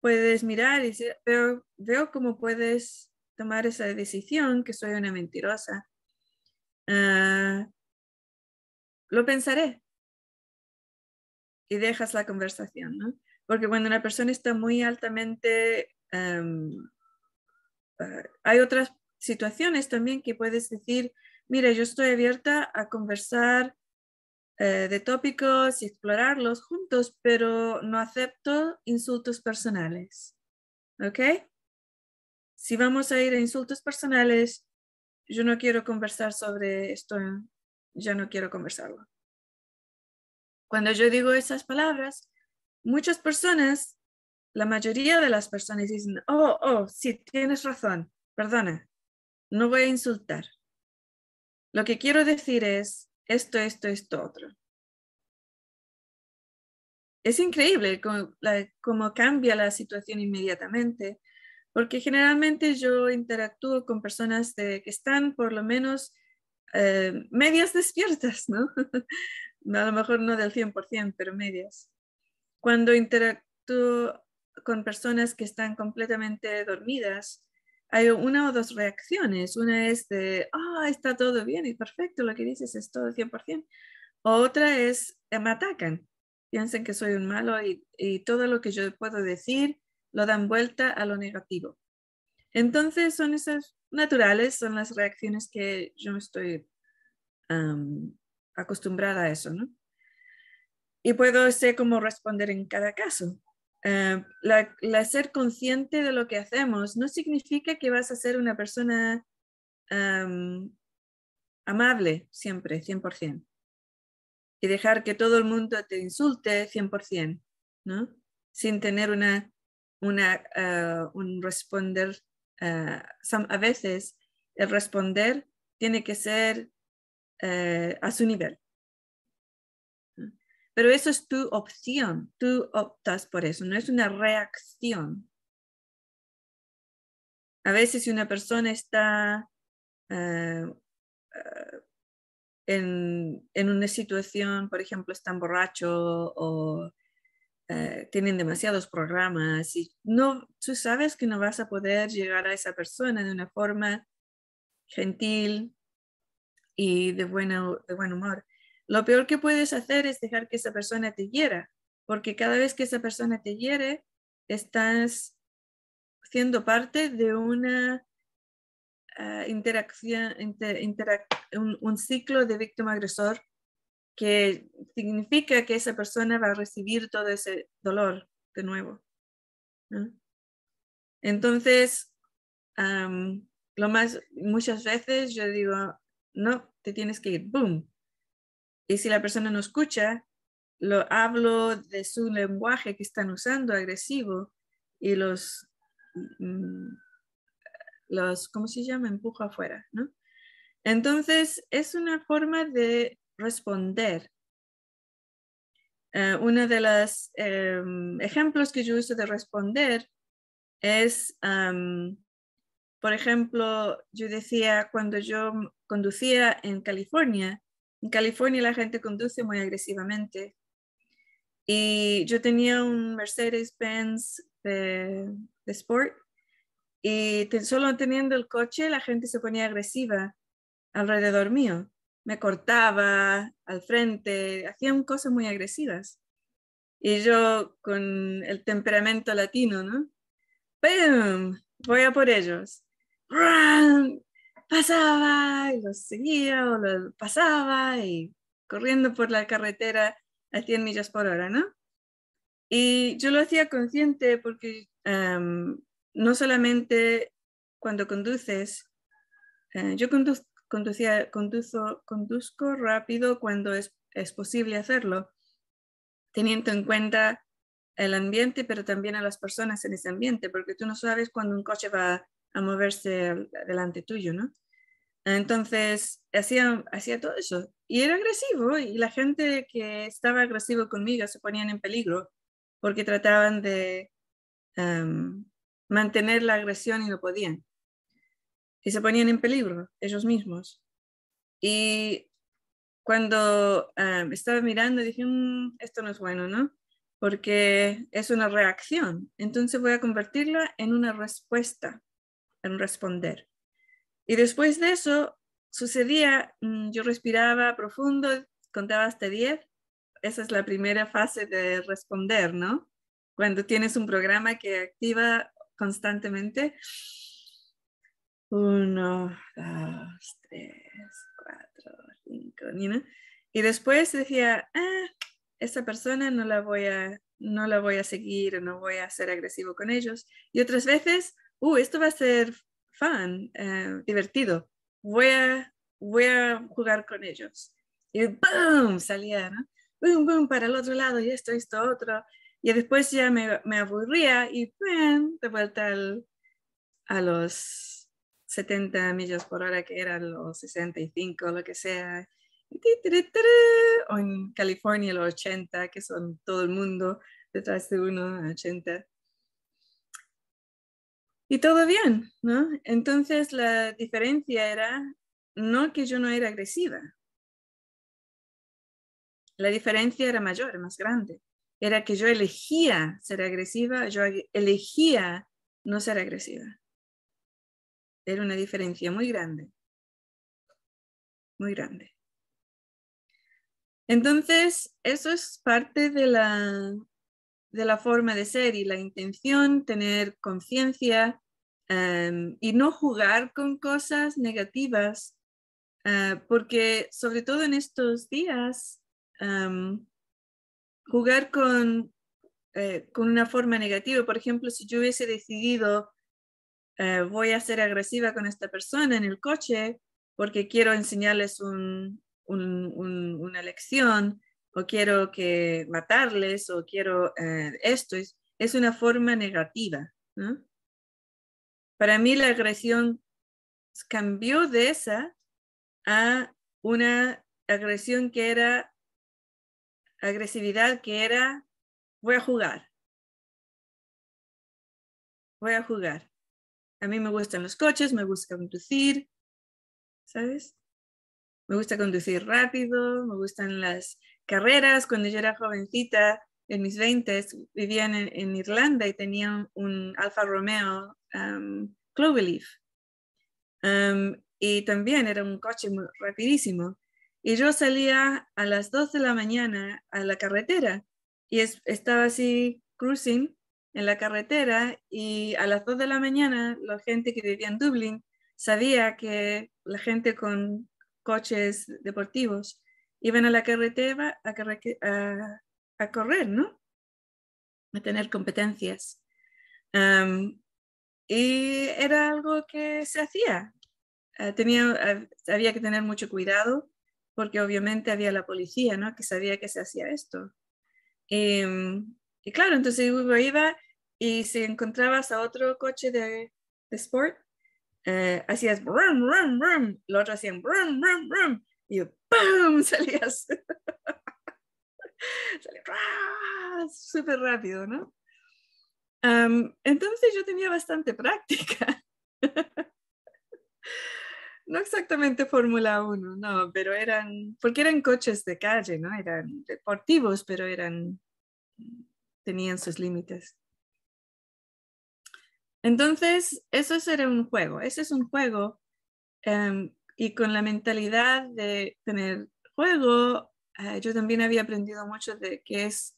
puedes mirar y decir, veo, cómo puedes tomar esa decisión, que soy una mentirosa. Ah, lo pensaré. Y dejas la conversación. Porque cuando una persona está muy altamente... Ah, hay otras situaciones también que puedes decir, mira, yo estoy abierta a conversar eh, de tópicos y explorarlos juntos, pero no acepto insultos personales. ¿Ok? Si vamos a ir a insultos personales, yo no quiero conversar sobre esto, ya no quiero conversarlo. Cuando yo digo esas palabras, muchas personas, la mayoría de las personas dicen, oh, oh, sí, tienes razón, perdona, no voy a insultar. Lo que quiero decir es esto, esto, esto, otro. Es increíble cómo, cambia la situación inmediatamente porque generalmente yo interactúo con personas que están por lo menos eh, medias despiertas, ¿no? a lo mejor no del 100%, pero medias. Cuando interactúo con personas que están completamente dormidas, hay una o dos reacciones. Una es de, ah, está todo bien y perfecto, lo que dices es todo 100%. Otra es, eh, me atacan, piensan que soy un malo y, y todo lo que yo puedo decir lo dan vuelta a lo negativo. Entonces son esas naturales, son las reacciones que yo estoy acostumbrada a eso, ¿no? Y puedo ser cómo responder en cada caso. Eh, la, ser consciente de lo que hacemos no significa que vas a ser una persona amable siempre, 100%. Y dejar que todo el mundo te insulte 100%, ¿no? Sin tener una una, eh, un responder, eh, a veces el responder tiene que ser a su nivel. Pero eso es tu opción, tú optas por eso, no es una reacción. A veces si una persona está en, en, una situación, por ejemplo, está borracho o eh, tienen demasiados programas y no, tú sabes que no vas a poder llegar a esa persona de una forma gentil y de, buena, de buen humor. Lo peor que puedes hacer es dejar que esa persona te hiera, porque cada vez que esa persona te hiere, estás siendo parte de una ah, interacción, un, ciclo de víctima-agresor que significa que esa persona va a recibir todo ese dolor de nuevo. Entonces, lo más, muchas veces yo digo, no, te tienes que ir, boom. Y si la persona no escucha, lo hablo de su lenguaje que están usando agresivo y los, mm, los ¿cómo se llama? Empujo afuera, ¿no? Entonces, es una forma de responder. Eh, uno de los em, ejemplos que yo uso de responder es, por ejemplo, yo decía cuando yo conducía en California, en California la gente conduce muy agresivamente y yo tenía un Mercedes-Benz de, Sport y solo teniendo el coche la gente se ponía agresiva alrededor mío me cortaba al frente, hacían cosas muy agresivas. Y yo con el temperamento latino, ¿no? ¡Pum! Voy a por ellos. Pasaba y los seguía o los pasaba y corriendo por la carretera a 100 millas por hora, ¿no? Y yo lo hacía consciente porque no solamente cuando conduces, eh, yo conduzo, conduzco rápido cuando es, es posible hacerlo, teniendo en cuenta el ambiente, pero también a las personas en ese ambiente, porque tú no sabes cuándo un coche va a moverse delante tuyo, ¿no? Entonces, hacía, hacía todo eso. Y era agresivo, y la gente que estaba agresivo conmigo se ponían en peligro porque trataban de mantener la agresión y no podían. Y se ponían en peligro ellos mismos. Y cuando estaba mirando, dije, mm, esto no es bueno, ¿no? Porque es una reacción. Entonces voy a convertirla en una respuesta, en responder. Y después de eso sucedía, mm, yo respiraba profundo, contaba hasta 10. Esa es la primera fase de responder, ¿no? Cuando tienes un programa que activa constantemente. Uno, dos, tres, cuatro, cinco, Y después decía, ah, esa persona no la voy a, no la voy a seguir, no voy a ser agresivo con ellos. Y otras veces, uh, esto va a ser fun, eh, divertido. Voy a, voy a jugar con ellos. Y ¡boom! Salía, ¿no? ¡Boom, boom! Para el otro lado y esto, esto, otro. Y después ya me, me aburría y ¡pum! de vuelta al, a los 70 millas por hora, que eran los 65, lo que sea. O en California los 80, que son todo el mundo detrás de uno, 80. Y todo bien, ¿no? Entonces la diferencia era no que yo no era agresiva. La diferencia era mayor, más grande. Era que yo elegía ser agresiva, yo elegía no ser agresiva. Era una diferencia muy grande. Muy grande. Entonces, eso es parte de la, de la forma de ser y la intención, tener conciencia em, y no jugar con cosas negativas, eh, porque sobre todo en estos días, em, jugar con, eh, con una forma negativa, por ejemplo, si yo hubiese decidido eh, voy a ser agresiva con esta persona en el coche porque quiero enseñarles una lección, o quiero que matarles o quiero eh, esto, es, es, una forma negativa. Para mí la agresión cambió de esa a una agresión que era agresividad que era voy a jugar. Voy a jugar. A mí me gustan los coches, me gusta conducir, ¿sabes? Me gusta conducir rápido, me gustan las carreras. Cuando yo era jovencita, en mis 20, vivía en, Irlanda y tenía un Alfa Romeo um, Cloverleaf. y también era un coche muy rapidísimo. Y yo salía a las 2 de la mañana a la carretera y estaba así cruising en la carretera y a las 2 de la mañana la gente que vivía en Dublín sabía que la gente con coches deportivos iban a la carretera a, a, correr, ¿no? A tener competencias. y era algo que se hacía. Ah, tenía, ah, había que tener mucho cuidado porque obviamente había la policía, ¿no? Que sabía que se hacía esto. Y, y claro, entonces iba y si encontrabas a otro coche de, de sport, eh, hacías brum, brum, brum, lo otro hacían brum, brum, brum, y ¡pum! salías. Salías súper rápido, ¿no? entonces yo tenía bastante práctica. no exactamente Fórmula 1, no, pero eran, porque eran coches de calle, ¿no? Eran deportivos, pero eran, tenían sus límites. Entonces, eso era un juego, ese es un juego y con la mentalidad de tener juego, eh, yo también había aprendido mucho de qué es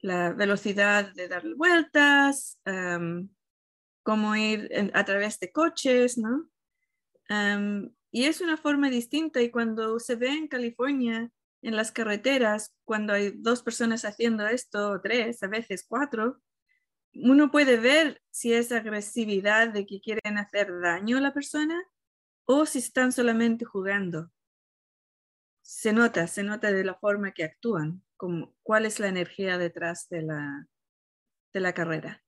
la velocidad de dar vueltas, em, cómo ir a través de coches, ¿no? Em, y es una forma distinta y cuando se ve en California, en las carreteras, cuando hay dos personas haciendo esto, tres, a veces cuatro, uno puede ver si es agresividad de que quieren hacer daño a la persona o si están solamente jugando. Se nota, se nota de la forma que actúan, como cuál es la energía detrás de la, de la carrera.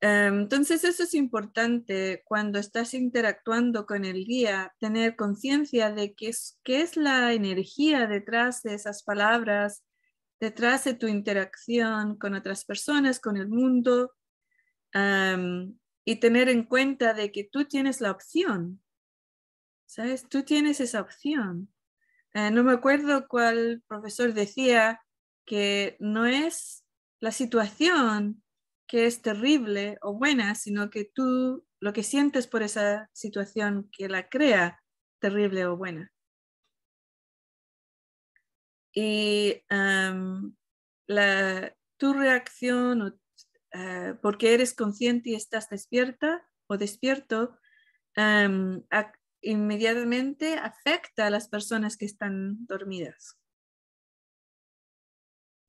Em, entonces eso es importante cuando estás interactuando con el guía, tener conciencia de qué es, qué es la energía detrás de esas palabras, detrás de tu interacción con otras personas, con el mundo, em, y tener en cuenta de que tú tienes la opción, ¿sabes? Tú tienes esa opción. Eh, no me acuerdo cuál profesor decía que no es la situación que es terrible o buena, sino que tú lo que sientes por esa situación que la crea terrible o buena. Y la, tu reacción, uh, porque eres consciente y estás despierta o despierto, inmediatamente afecta a las personas que están dormidas.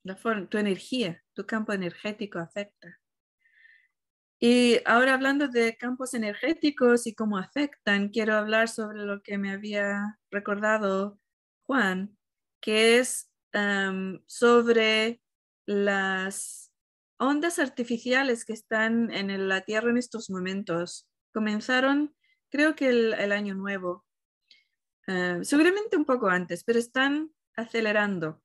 La tu energía, tu campo energético afecta. Y ahora hablando de campos energéticos y cómo afectan, quiero hablar sobre lo que me había recordado Juan, que es sobre las ondas artificiales que están en la Tierra en estos momentos. Comenzaron, creo que el, año nuevo, eh, seguramente un poco antes, pero están acelerando.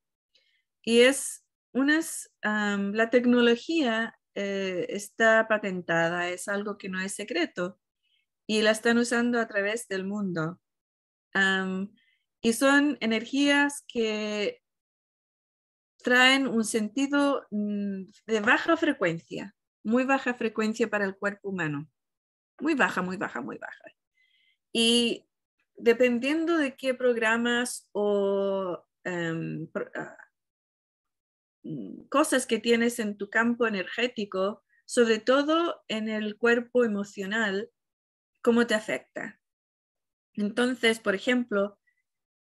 Y es unas, la tecnología eh, está patentada, es algo que no es secreto y la están usando a través del mundo. y son energías que traen un sentido mm, de baja frecuencia, muy baja frecuencia para el cuerpo humano. Muy baja, muy baja, muy baja. Y dependiendo de qué programas o um, cosas que tienes en tu campo energético, sobre todo en el cuerpo emocional, cómo te afecta. Entonces, por ejemplo,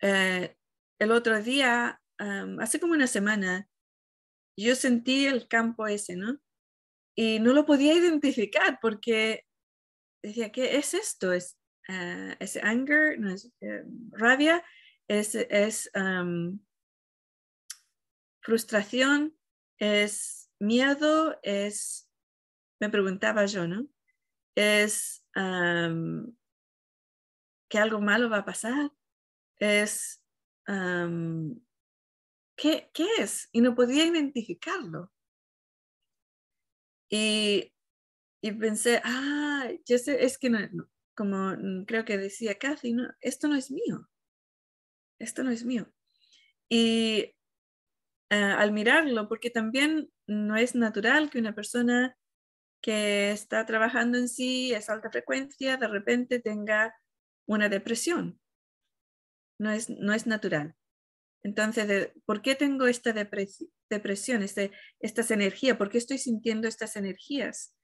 eh, el otro día, hace como una semana, yo sentí el campo ese, ¿no? Y no lo podía identificar porque decía, ¿qué es esto? ¿Es, uh, ¿es anger? ¿No es eh, rabia? ¿Es, es frustración, es miedo, es, me preguntaba yo, ¿no? Es que algo malo va a pasar, es, ¿qué, ¿qué, es? Y no podía identificarlo. Y, y pensé, ah, yo sé, es que no, como creo que decía Kathy, esto no es mío, esto no es mío. Y eh, al mirarlo, porque también no es natural que una persona que está trabajando en sí es alta frecuencia, de repente tenga una depresión. No es, no es natural. Entonces, ¿por qué tengo esta depresión, este, estas energías? ¿Por qué estoy sintiendo estas energías?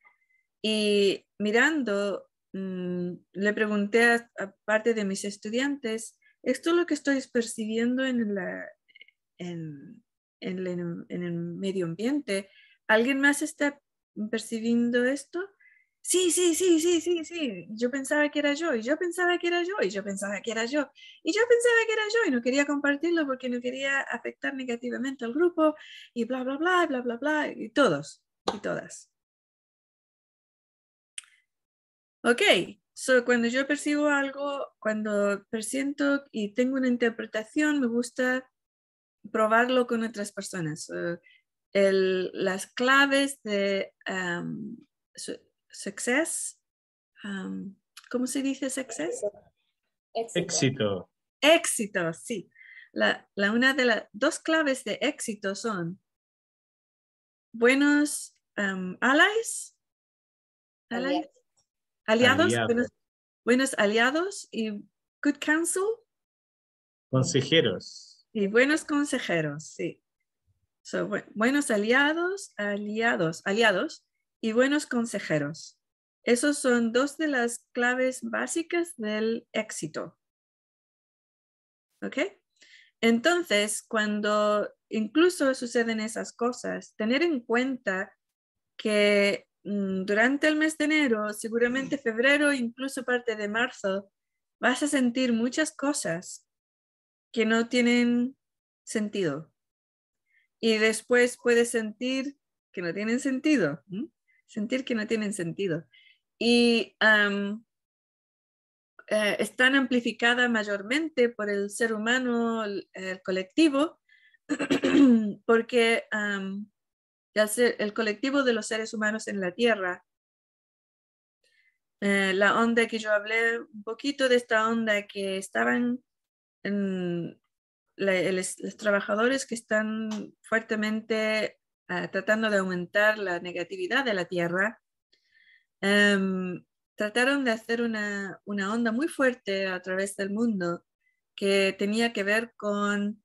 Y mirando, mm, le pregunté a, parte de mis estudiantes, ¿esto es lo que estoy percibiendo en, en, el medio ambiente. ¿Alguien más está percibiendo esto? Sí, sí, sí, sí, sí, sí. Yo pensaba que era yo, y yo pensaba que era yo, y yo pensaba que era yo, y yo pensaba que era yo, y no quería compartirlo porque no quería afectar negativamente al grupo, y bla, bla, bla, bla, bla, bla, y todos, y todas. Ok, so cuando yo percibo algo, cuando persiento y tengo una interpretación, me gusta probarlo con otras personas. Las claves de um, success, ¿cómo se dice success? Éxito. Éxito, sí. La, una de las dos claves de éxito son buenos allies, aliados, buenos, aliados y good counsel. Consejeros. Y buenos consejeros, sí. So, buenos aliados, aliados, aliados y buenos consejeros. Esos son dos de las claves básicas del éxito. ¿Ok? Entonces, cuando incluso suceden esas cosas, tener en cuenta que durante el mes de enero, seguramente febrero, incluso parte de marzo, vas a sentir muchas cosas que no tienen sentido. Y después puedes sentir que no tienen sentido, sentir que no tienen sentido. Y eh, están amplificadas mayormente por el ser humano, el, colectivo, porque el, colectivo de los seres humanos en la Tierra, eh, la onda que yo hablé, un poquito de esta onda que estaban en los trabajadores que están fuertemente ah, tratando de aumentar la negatividad de la Tierra, em, trataron de hacer una, onda muy fuerte a través del mundo que tenía que ver con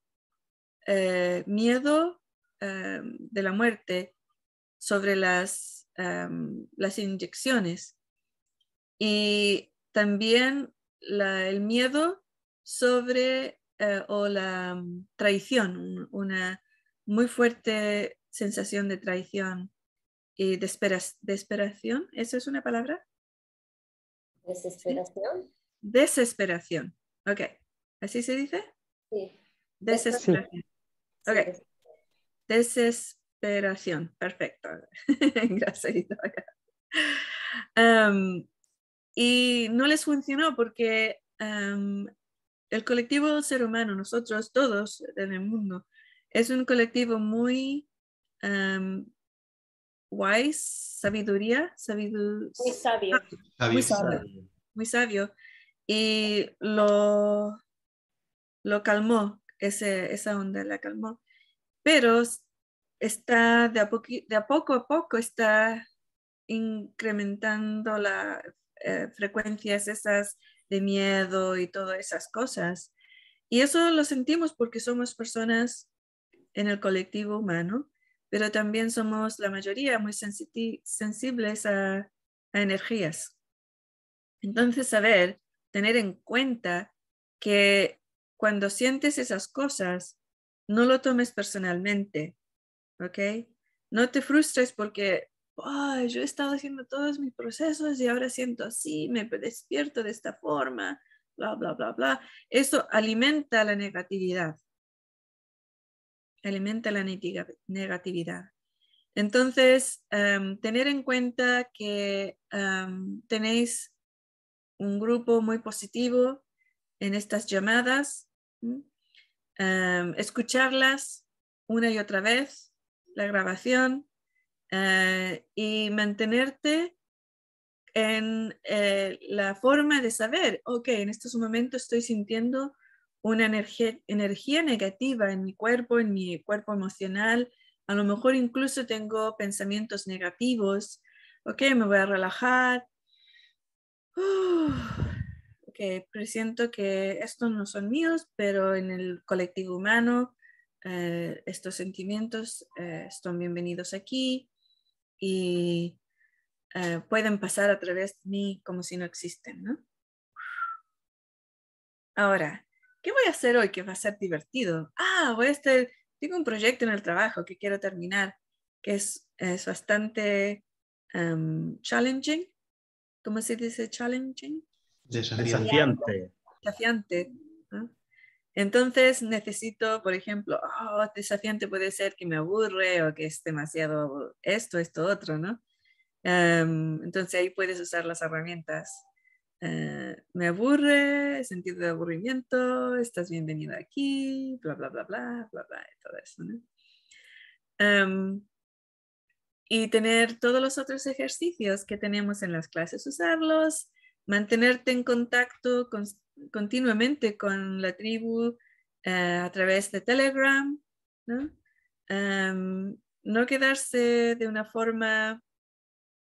eh, miedo de la muerte sobre las, las inyecciones y también el miedo sobre eh, o la traición, una muy fuerte sensación de traición y desesperación. ¿Eso es una palabra? Desesperación. Desesperación. Ok. ¿Así se dice? Sí. Desesperación. Ok. Desesperación. Perfecto. Gracias. Um, y no les funcionó porque um, el colectivo ser humano, nosotros todos en el mundo, es un colectivo muy um, wise, sabiduría, muy sabio. Muy sabio. Muy sabio. Y lo, lo calmó, ese, esa onda la calmó. Pero está de a, poco a poco está incrementando las eh, frecuencias esas de miedo y todas esas cosas. Y eso lo sentimos porque somos personas en el colectivo humano pero también somos la mayoría muy sensibles a, energías. Entonces, saber, tener en cuenta que cuando sientes esas cosas, no lo tomes personalmente, ¿ok? No te frustres porque yo he estado haciendo todos mis procesos y ahora siento así, me despierto de esta forma, bla, bla, bla, bla. Eso alimenta la negatividad alimenta la negatividad. Entonces, em, tener en cuenta que em, tenéis un grupo muy positivo en estas llamadas, em, escucharlas una y otra vez, la grabación, eh, y mantenerte en eh, la forma de saber, ok, en estos momentos estoy sintiendo una energía, energía negativa en mi cuerpo, en mi cuerpo emocional. A lo mejor incluso tengo pensamientos negativos. Ok, me voy a relajar. Ok, presiento que estos no son míos, pero en el colectivo humano eh, estos sentimientos eh, están bienvenidos aquí y eh, pueden pasar a través de mí como si no existen, ¿no? Ahora, ¿qué voy a hacer hoy que va a ser divertido? Ah, voy a estar, tengo un proyecto en el trabajo que quiero terminar, que es, es bastante um, challenging. ¿Cómo se dice challenging? Desafiante. Desafiante. Entonces necesito, por ejemplo, oh, desafiante puede ser que me aburre o que es demasiado esto, esto, otro, ¿no? Um, entonces ahí puedes usar las herramientas eh, me aburre, sentido de aburrimiento, estás bienvenido aquí, bla, bla, bla, bla, bla, bla, y todo eso. Em, y tener todos los otros ejercicios que tenemos en las clases, usarlos, mantenerte en contacto continuamente con la tribu eh, a través de Telegram, ¿no? No quedarse de una forma,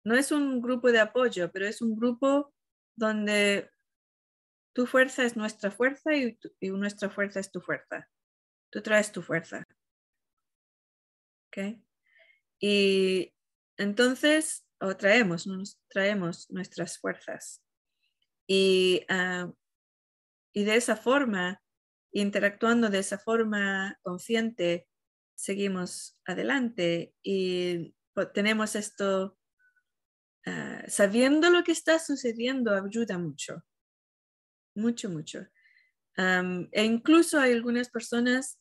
no es un grupo de apoyo, pero es un grupo donde tu fuerza es nuestra fuerza y, y nuestra fuerza es tu fuerza. Tú traes tu fuerza. ¿Ok? Y entonces, o traemos, nos traemos nuestras fuerzas. Y, ah, y de esa forma, interactuando de esa forma consciente, seguimos adelante y tenemos esto, ah, sabiendo lo que está sucediendo, ayuda mucho, mucho, mucho. e incluso hay algunas personas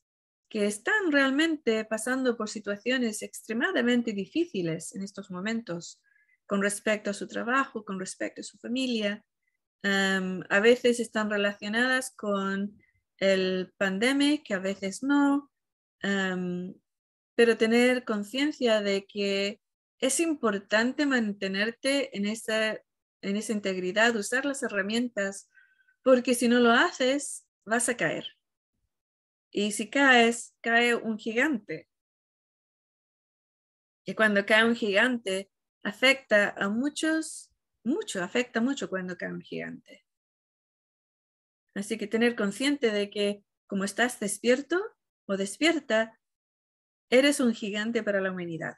que están realmente pasando por situaciones extremadamente difíciles en estos momentos con respecto a su trabajo, con respecto a su familia. A veces están relacionadas con el pandemia, que a veces no, pero tener conciencia de que es importante mantenerte en esa, en esa integridad, usar las herramientas, porque si no lo haces, vas a caer. Y si caes, cae un gigante. Y cuando cae un gigante, afecta a muchos, mucho, afecta mucho cuando cae un gigante. Así que tener consciente de que como estás despierto o despierta, eres un gigante para la humanidad.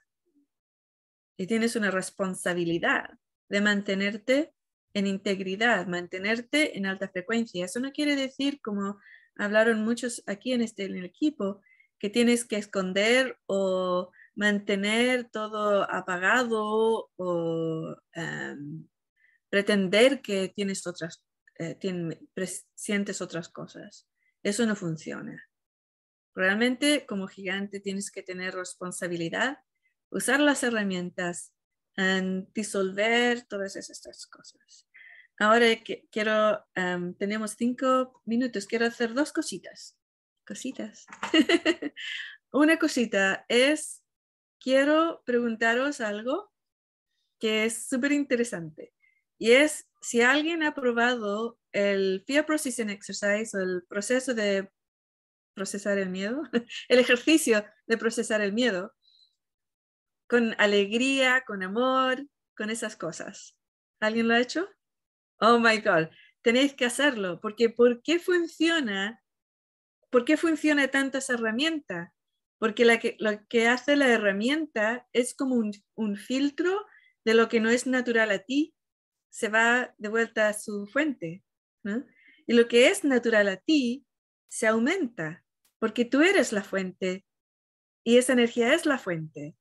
Y tienes una responsabilidad de mantenerte en integridad, mantenerte en alta frecuencia. Eso no quiere decir, como hablaron muchos aquí en este el equipo, que tienes que esconder o mantener todo apagado o em, pretender que tienes otras, eh, sientes otras cosas. Eso no funciona. Realmente como gigante tienes que tener responsabilidad, usar las herramientas, disolver todas estas cosas. Ahora quiero, tenemos cinco minutos, quiero hacer dos cositas. Cositas. Una cosita es, quiero preguntaros algo que es súper interesante. Y es si alguien ha probado el Fear Processing Exercise o el proceso de procesar el miedo, el ejercicio de procesar el miedo, con alegría, con amor, con esas cosas. ¿Alguien lo ha hecho? Oh my God, tenéis que hacerlo, porque ¿por qué funciona? ¿Por qué funciona tanto esa herramienta? Porque lo que hace la herramienta es como un, filtro de lo que no es natural a ti, se va de vuelta a su fuente. Y lo que es natural a ti se aumenta, porque tú eres la fuente y esa energía es la fuente.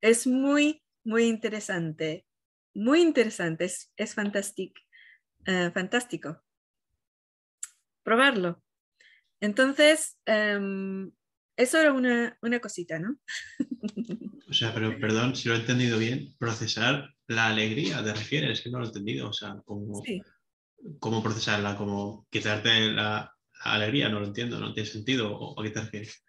Es muy, muy interesante muy interesante, es, es fantástico, eh, fantástico. Probarlo. Entonces, em, eso era una, una, cosita, ¿no? o sea, pero perdón, si lo he entendido bien, procesar la alegría, ¿te refieres? Que no lo he entendido, o sea, ¿cómo, ¿cómo procesarla? ¿Cómo quitarte la, alegría? No lo entiendo, no tiene sentido, ¿o a qué te refieres?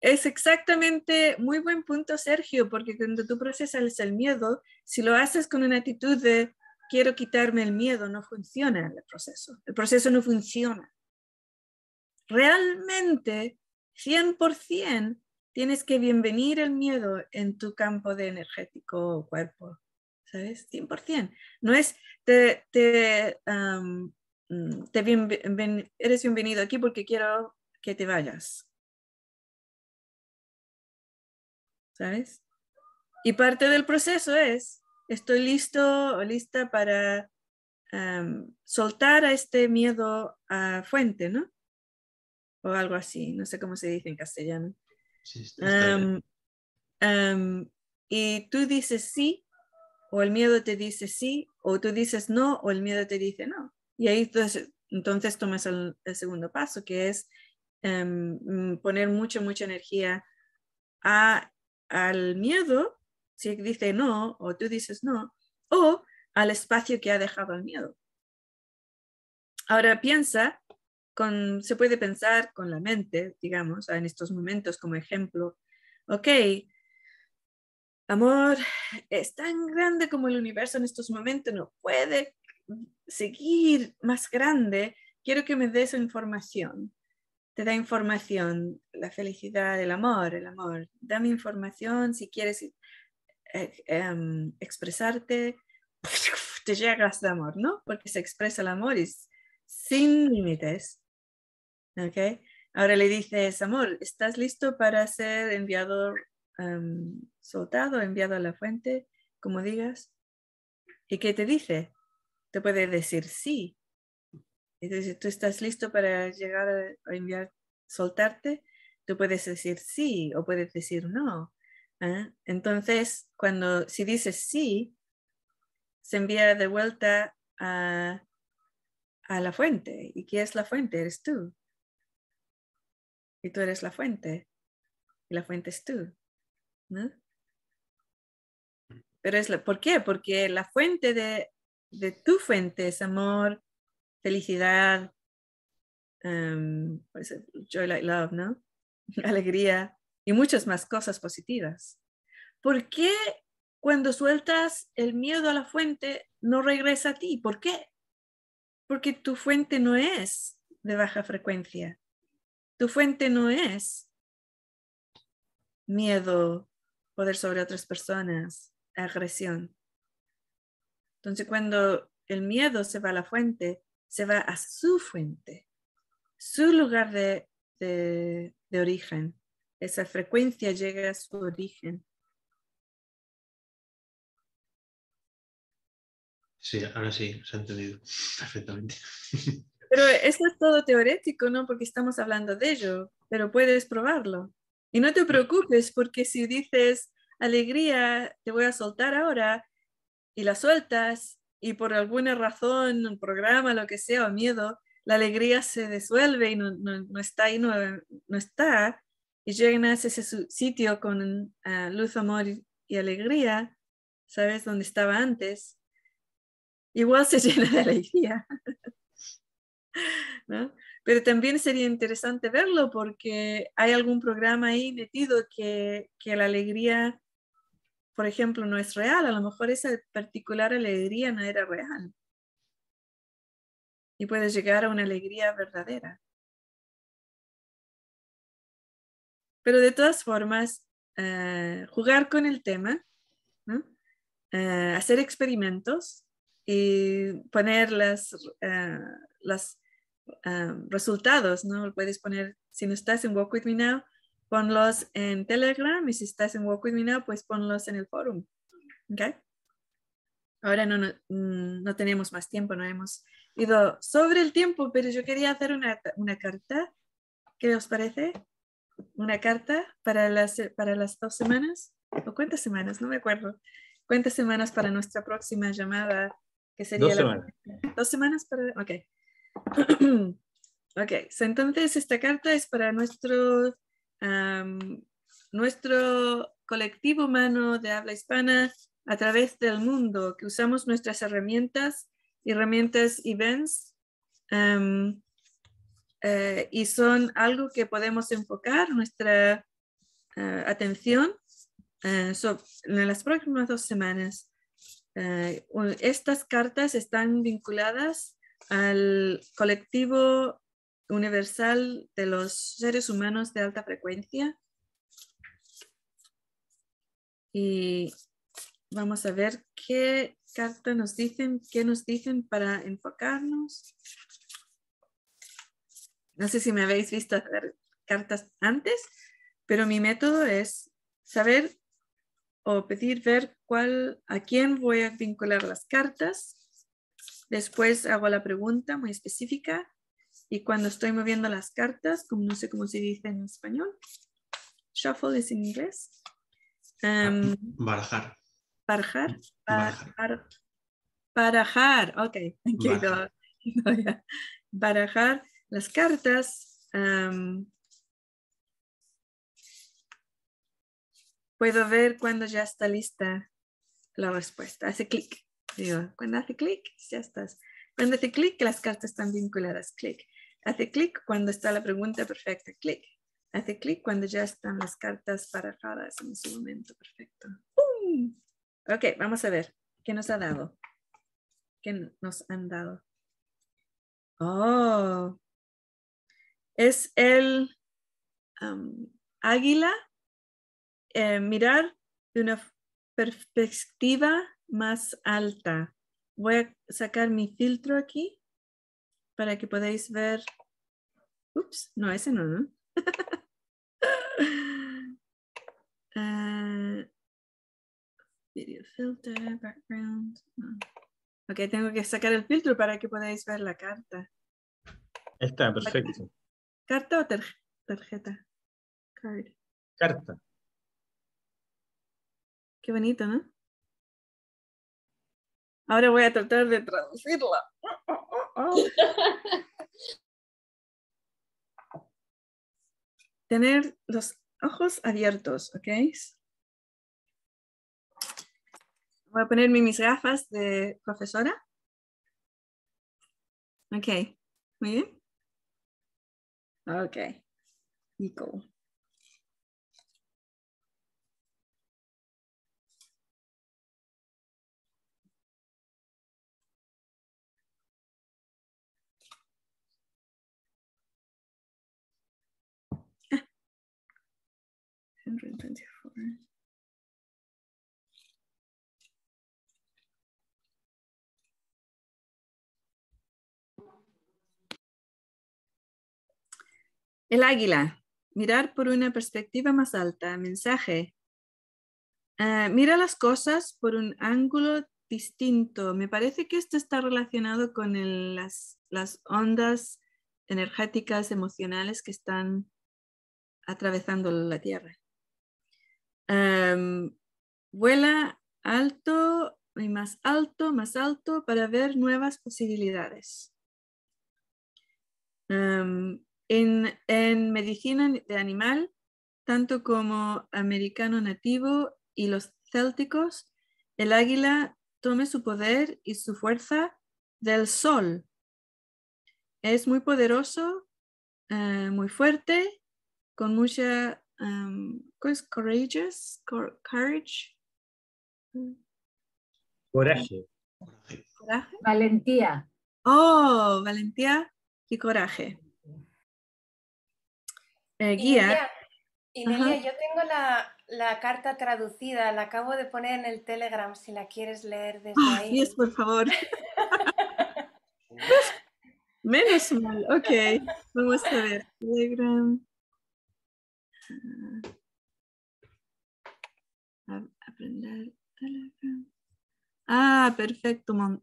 Es exactamente muy buen punto, Sergio, porque cuando tú procesas el miedo, si lo haces con una actitud de quiero quitarme el miedo, no funciona el proceso. El proceso no funciona. Realmente, 100%, tienes que bienvenir el miedo en tu campo de energético o cuerpo. ¿Sabes? 100%. No es te, te, mm, eres bienvenido aquí porque quiero que te vayas ¿sabes? Y parte del proceso es, estoy listo o lista para soltar a este miedo a fuente, ¿no? O algo así, no sé cómo se dice en castellano. Y tú dices sí, o el miedo te dice sí, o tú dices no, o el miedo te dice no. Y ahí entonces, entonces tomas el, segundo paso, que es poner mucha, mucha energía a al miedo, si dice no o tú dices no, o al espacio que ha dejado el miedo. Ahora piensa, se puede pensar con la mente, digamos, en estos momentos como ejemplo, ok, amor es tan grande como el universo en estos momentos, no puede seguir más grande, quiero que me des información te da información, la felicidad, el amor, el amor. Dame información si quieres eh, em, expresarte, te llegas de amor, ¿no? Porque se expresa el amor y sin límites. ¿Ok? Ahora le dices, amor, ¿estás listo para ser enviado, um, soltado, enviado a la fuente, como digas? ¿Y qué te dice? Te puede decir sí. Entonces, ¿tú estás listo para llegar a enviar, soltarte? Tú puedes decir sí o puedes decir no. ¿eh? Entonces, cuando si dices sí, se envía de vuelta a, a la fuente. ¿Y qué es la fuente? Eres tú. Y tú eres la fuente. Y la fuente es tú. ¿no? Pero es la, ¿por qué? Porque la fuente de, de tu fuente es amor, felicidad, um, joy, like love, ¿no? Alegría y muchas más cosas positivas. ¿Por qué cuando sueltas el miedo a la fuente no regresa a ti? ¿Por qué? Porque tu fuente no es de baja frecuencia. Tu fuente no es miedo, poder sobre otras personas, agresión. Entonces, cuando el miedo se va a la fuente, se va a su fuente, su lugar de, origen. Esa frecuencia llega a su origen. Sí, ahora sí, se ha entendido perfectamente. Pero esto es todo teórico, ¿no? Porque estamos hablando de ello, pero puedes probarlo. Y no te preocupes porque si dices, alegría, te voy a soltar ahora y la sueltas y por alguna razón, un programa, lo que sea, o miedo, la alegría se disuelve y no, no, está ahí, no, no, está, y llenas ese sitio con ah, luz, amor y, alegría, ¿sabes? Donde estaba antes, igual se llena de alegría. ¿No? Pero también sería interesante verlo porque hay algún programa ahí metido que, que la alegría por ejemplo, no es real, a lo mejor esa particular alegría no era real. Y puedes llegar a una alegría verdadera. Pero de todas formas, eh, jugar con el tema, eh, hacer experimentos y poner las, uh, los resultados, ¿no? Puedes poner, si no estás en Walk With Me Now, ponlos en Telegram y si estás en Walk With Me Now, pues ponlos en el forum. ¿Ok? Ahora no, no, mm, no, tenemos más tiempo, no hemos ido sobre el tiempo, pero yo quería hacer una, una carta. ¿Qué os parece? Una carta para las, para las dos semanas. ¿O cuántas semanas? No me acuerdo. ¿Cuántas semanas para nuestra próxima llamada? Que sería dos semanas. Dos semanas para... Ok. ok, entonces esta carta es para nuestros nuestro colectivo humano de habla hispana a través del mundo, que usamos nuestras herramientas, herramientas events, eh, y son algo que podemos enfocar nuestra eh, atención eh, en las próximas dos semanas. estas cartas están vinculadas al colectivo universal de los seres humanos de alta frecuencia. Y vamos a ver qué carta nos dicen, qué nos dicen para enfocarnos. No sé si me habéis visto hacer cartas antes, pero mi método es saber o pedir ver cuál, a quién voy a vincular las cartas. Después hago la pregunta muy específica y cuando estoy moviendo las cartas, como no sé cómo se dice en español, shuffle es en inglés. Um, barajar. Barajar. Barajar. Barajar. Ok. Barajar. barajar las cartas. Um, puedo ver cuando ya está lista la respuesta. Hace clic. Digo, cuando hace clic, ya estás. Cuando hace clic, las cartas están vinculadas. Clic. Hace clic cuando está la pregunta perfecta, clic. Hace clic cuando ya están las cartas parajadas en su momento perfecto. Ok, vamos a ver. ¿Qué nos ha dado? ¿Qué nos han dado? Oh, es el águila. Eh, mirar de una perspectiva más alta. Voy a sacar mi filtro aquí para que podáis ver. Ups, no, ese no, ¿no? Ah, video filter, background. Ok, tengo que sacar el filtro para que podáis ver la carta. Está, perfecto. ¿Carta o tarjeta? Card. Carta. Qué bonito, ¿no? Ahora voy a tratar de traducirla. Tener los ojos abiertos, ¿ok? Voy a ponerme mis gafas de profesora. Ok, muy bien. Ok. El águila. Mirar por una perspectiva más alta. Mensaje. Ah, mira las cosas por un ángulo distinto. Me parece que esto está relacionado con las ondas energéticas, emocionales que están atravesando la Tierra. Am, vuela alto y más alto, más alto para ver nuevas posibilidades. Am, en, en medicina de animal, tanto como americano nativo y los célticos, el águila tome su poder y su fuerza del sol. Es muy poderoso, eh, muy fuerte, con mucha um, ¿cómo es? courageous, Cor- courage, Coraje. coraje. Valentía. Oh, valentía y coraje. Eh, guía. Y yo tengo la, la carta traducida, la acabo de poner en el Telegram si la quieres leer desde Ah, ahí. yes, por favor. Menos mal, ok. Vamos a ver. Telegram. A- aprender Telegram. Ah, perfecto, Mont.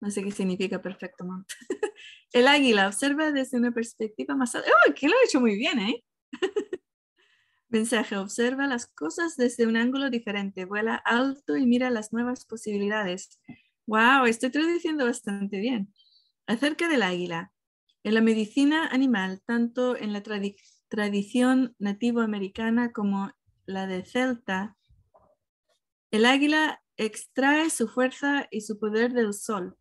No sé qué significa perfecto, Mont. El águila observa desde una perspectiva más alta. ¡Oh, que lo he hecho muy bien, eh! Mensaje, observa las cosas desde un ángulo diferente, vuela alto y mira las nuevas posibilidades. Wow, estoy traduciendo bastante bien. Acerca del águila. En la medicina animal, tanto en la tradi- tradición nativo-americana como la de Celta, el águila extrae su fuerza y su poder del sol.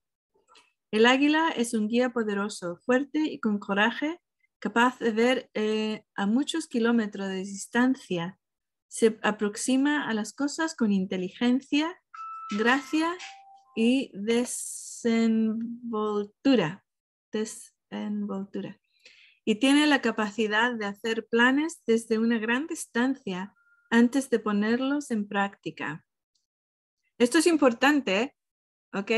El águila es un guía poderoso, fuerte y con coraje, capaz de ver eh, a muchos kilómetros de distancia. Se aproxima a las cosas con inteligencia, gracia y desenvoltura. desenvoltura. Y tiene la capacidad de hacer planes desde una gran distancia antes de ponerlos en práctica. Esto es importante, ¿ok?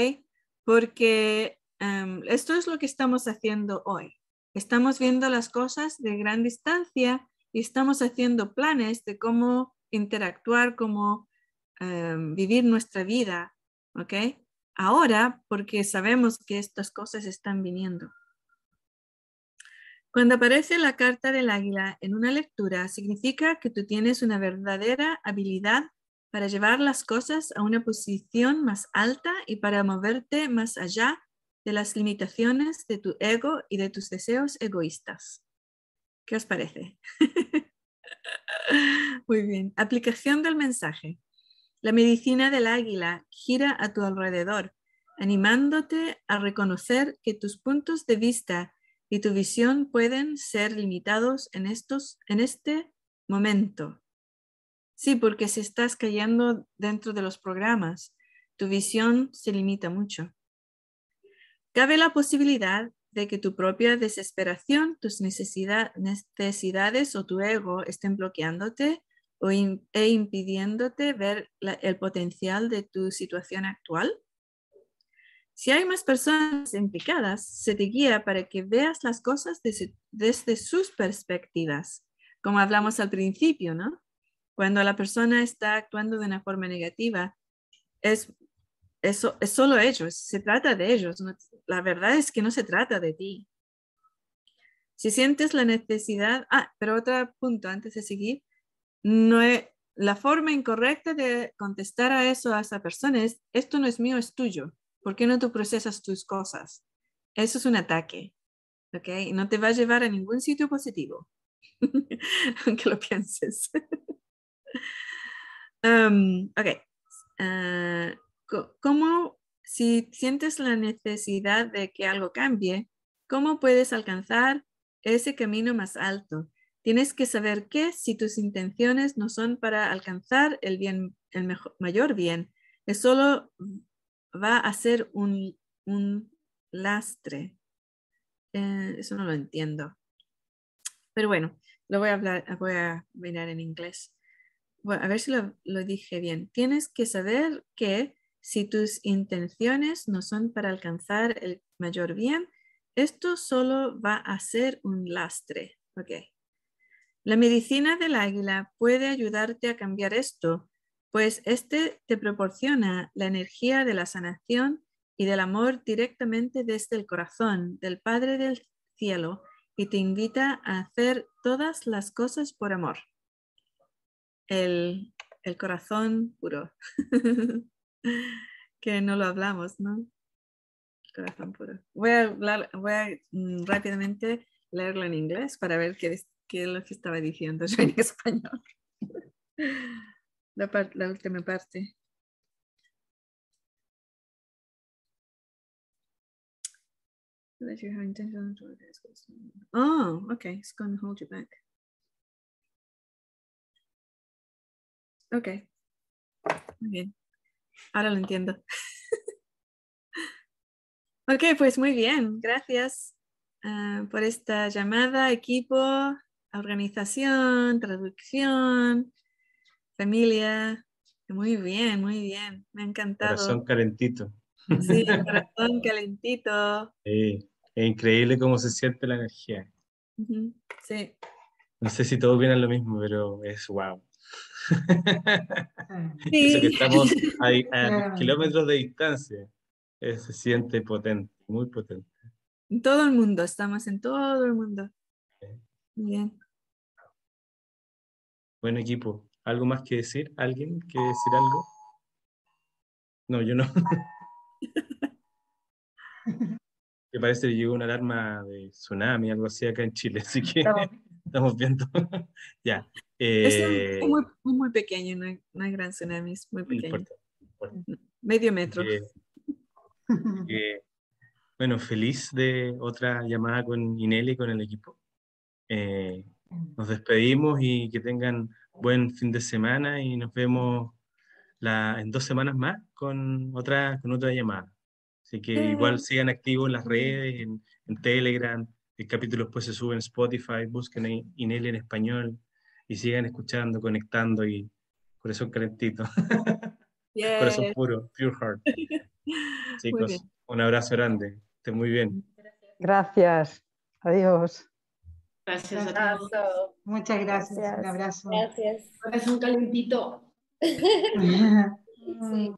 Porque em, esto es lo que estamos haciendo hoy. Estamos viendo las cosas de gran distancia y estamos haciendo planes de cómo interactuar, cómo em, vivir nuestra vida, ¿ok? Ahora, porque sabemos que estas cosas están viniendo. Cuando aparece la carta del águila en una lectura, significa que tú tienes una verdadera habilidad para llevar las cosas a una posición más alta y para moverte más allá de las limitaciones de tu ego y de tus deseos egoístas. ¿Qué os parece? Muy bien. Aplicación del mensaje. La medicina del águila gira a tu alrededor, animándote a reconocer que tus puntos de vista y tu visión pueden ser limitados en, estos, en este momento. Sí, porque si estás cayendo dentro de los programas, tu visión se limita mucho. Cabe la posibilidad de que tu propia desesperación, tus necesidad- necesidades o tu ego estén bloqueándote o e impidiéndote ver el potencial de tu situación actual. Si hay más personas implicadas, se te guía para que veas las cosas desde, desde sus perspectivas, como hablamos al principio, ¿no? Cuando la persona está actuando de una forma negativa, es, eso, es solo ellos, se trata de ellos. la verdad es que no se trata de ti. Si sientes la necesidad, ah, pero otro punto antes de seguir, no la forma incorrecta de contestar a eso a esa persona es, esto no es mío, es tuyo. ¿Por qué no tú procesas tus cosas? Eso es un ataque, ¿ok? no te va a llevar a ningún sitio positivo, aunque lo pienses. um, ok. Uh, ¿Cómo, si sientes la necesidad de que algo cambie, cómo puedes alcanzar ese camino más alto? Tienes que saber que si tus intenciones no son para alcanzar el bien, el mayor bien, es solo va a ser un, lastre. Eh, eso no lo entiendo. Pero bueno, lo voy a hablar, voy a mirar en inglés. a ver si lo, lo dije bien. Tienes que saber que si tus intenciones no son para alcanzar el mayor bien, esto solo va a ser un lastre. Okay. La medicina del águila puede ayudarte a cambiar esto pues este te proporciona la energía de la sanación y del amor directamente desde el corazón del Padre del Cielo y te invita a hacer todas las cosas por amor. El, corazón puro, que no lo hablamos, ¿no? El corazón puro. Voy a, voy a mm, rápidamente leerlo en inglés para ver qué, qué es lo que estaba diciendo yo en español la, parte, la última parte. Oh, okay, it's going to hold you back. Ok, muy bien. Ahora lo entiendo. ok, pues muy bien. Gracias uh, por esta llamada, equipo, organización, traducción, familia. Muy bien, muy bien. Me ha encantado. Corazón calentito. Sí, corazón calentito. Sí, es increíble cómo se siente la energía. Sí. No sé si todos vienen lo mismo, pero es wow. Sí. Eso que estamos a, kilómetros de distancia. se siente potente, muy potente. En todo el mundo, estamos en todo el mundo. Bien. Buen equipo. ¿Algo más que decir? ¿Alguien quiere decir algo? No, yo no. que parece que llegó una alarma de tsunami, algo así acá en Chile, así que estamos viendo. ya. es eh, muy, muy, pequeño, no hay, no hay gran tsunami, es muy pequeño. Medio metro. bueno, feliz de otra llamada con Ineli y con el equipo. Eh, nos despedimos y que tengan buen fin de semana y nos vemos la, en dos semanas más con otra, con otra llamada. Así que igual sigan activos en las redes, en, en, Telegram, el capítulo después se sube en Spotify, busquen Inel en español y sigan escuchando, conectando y corazón calentito. corazón puro, pure heart. Chicos, un abrazo grande, estén muy bien. Gracias, adiós. Gracias a todos. Muchas gracias. Un abrazo. Gracias. Corazón calentito. sí.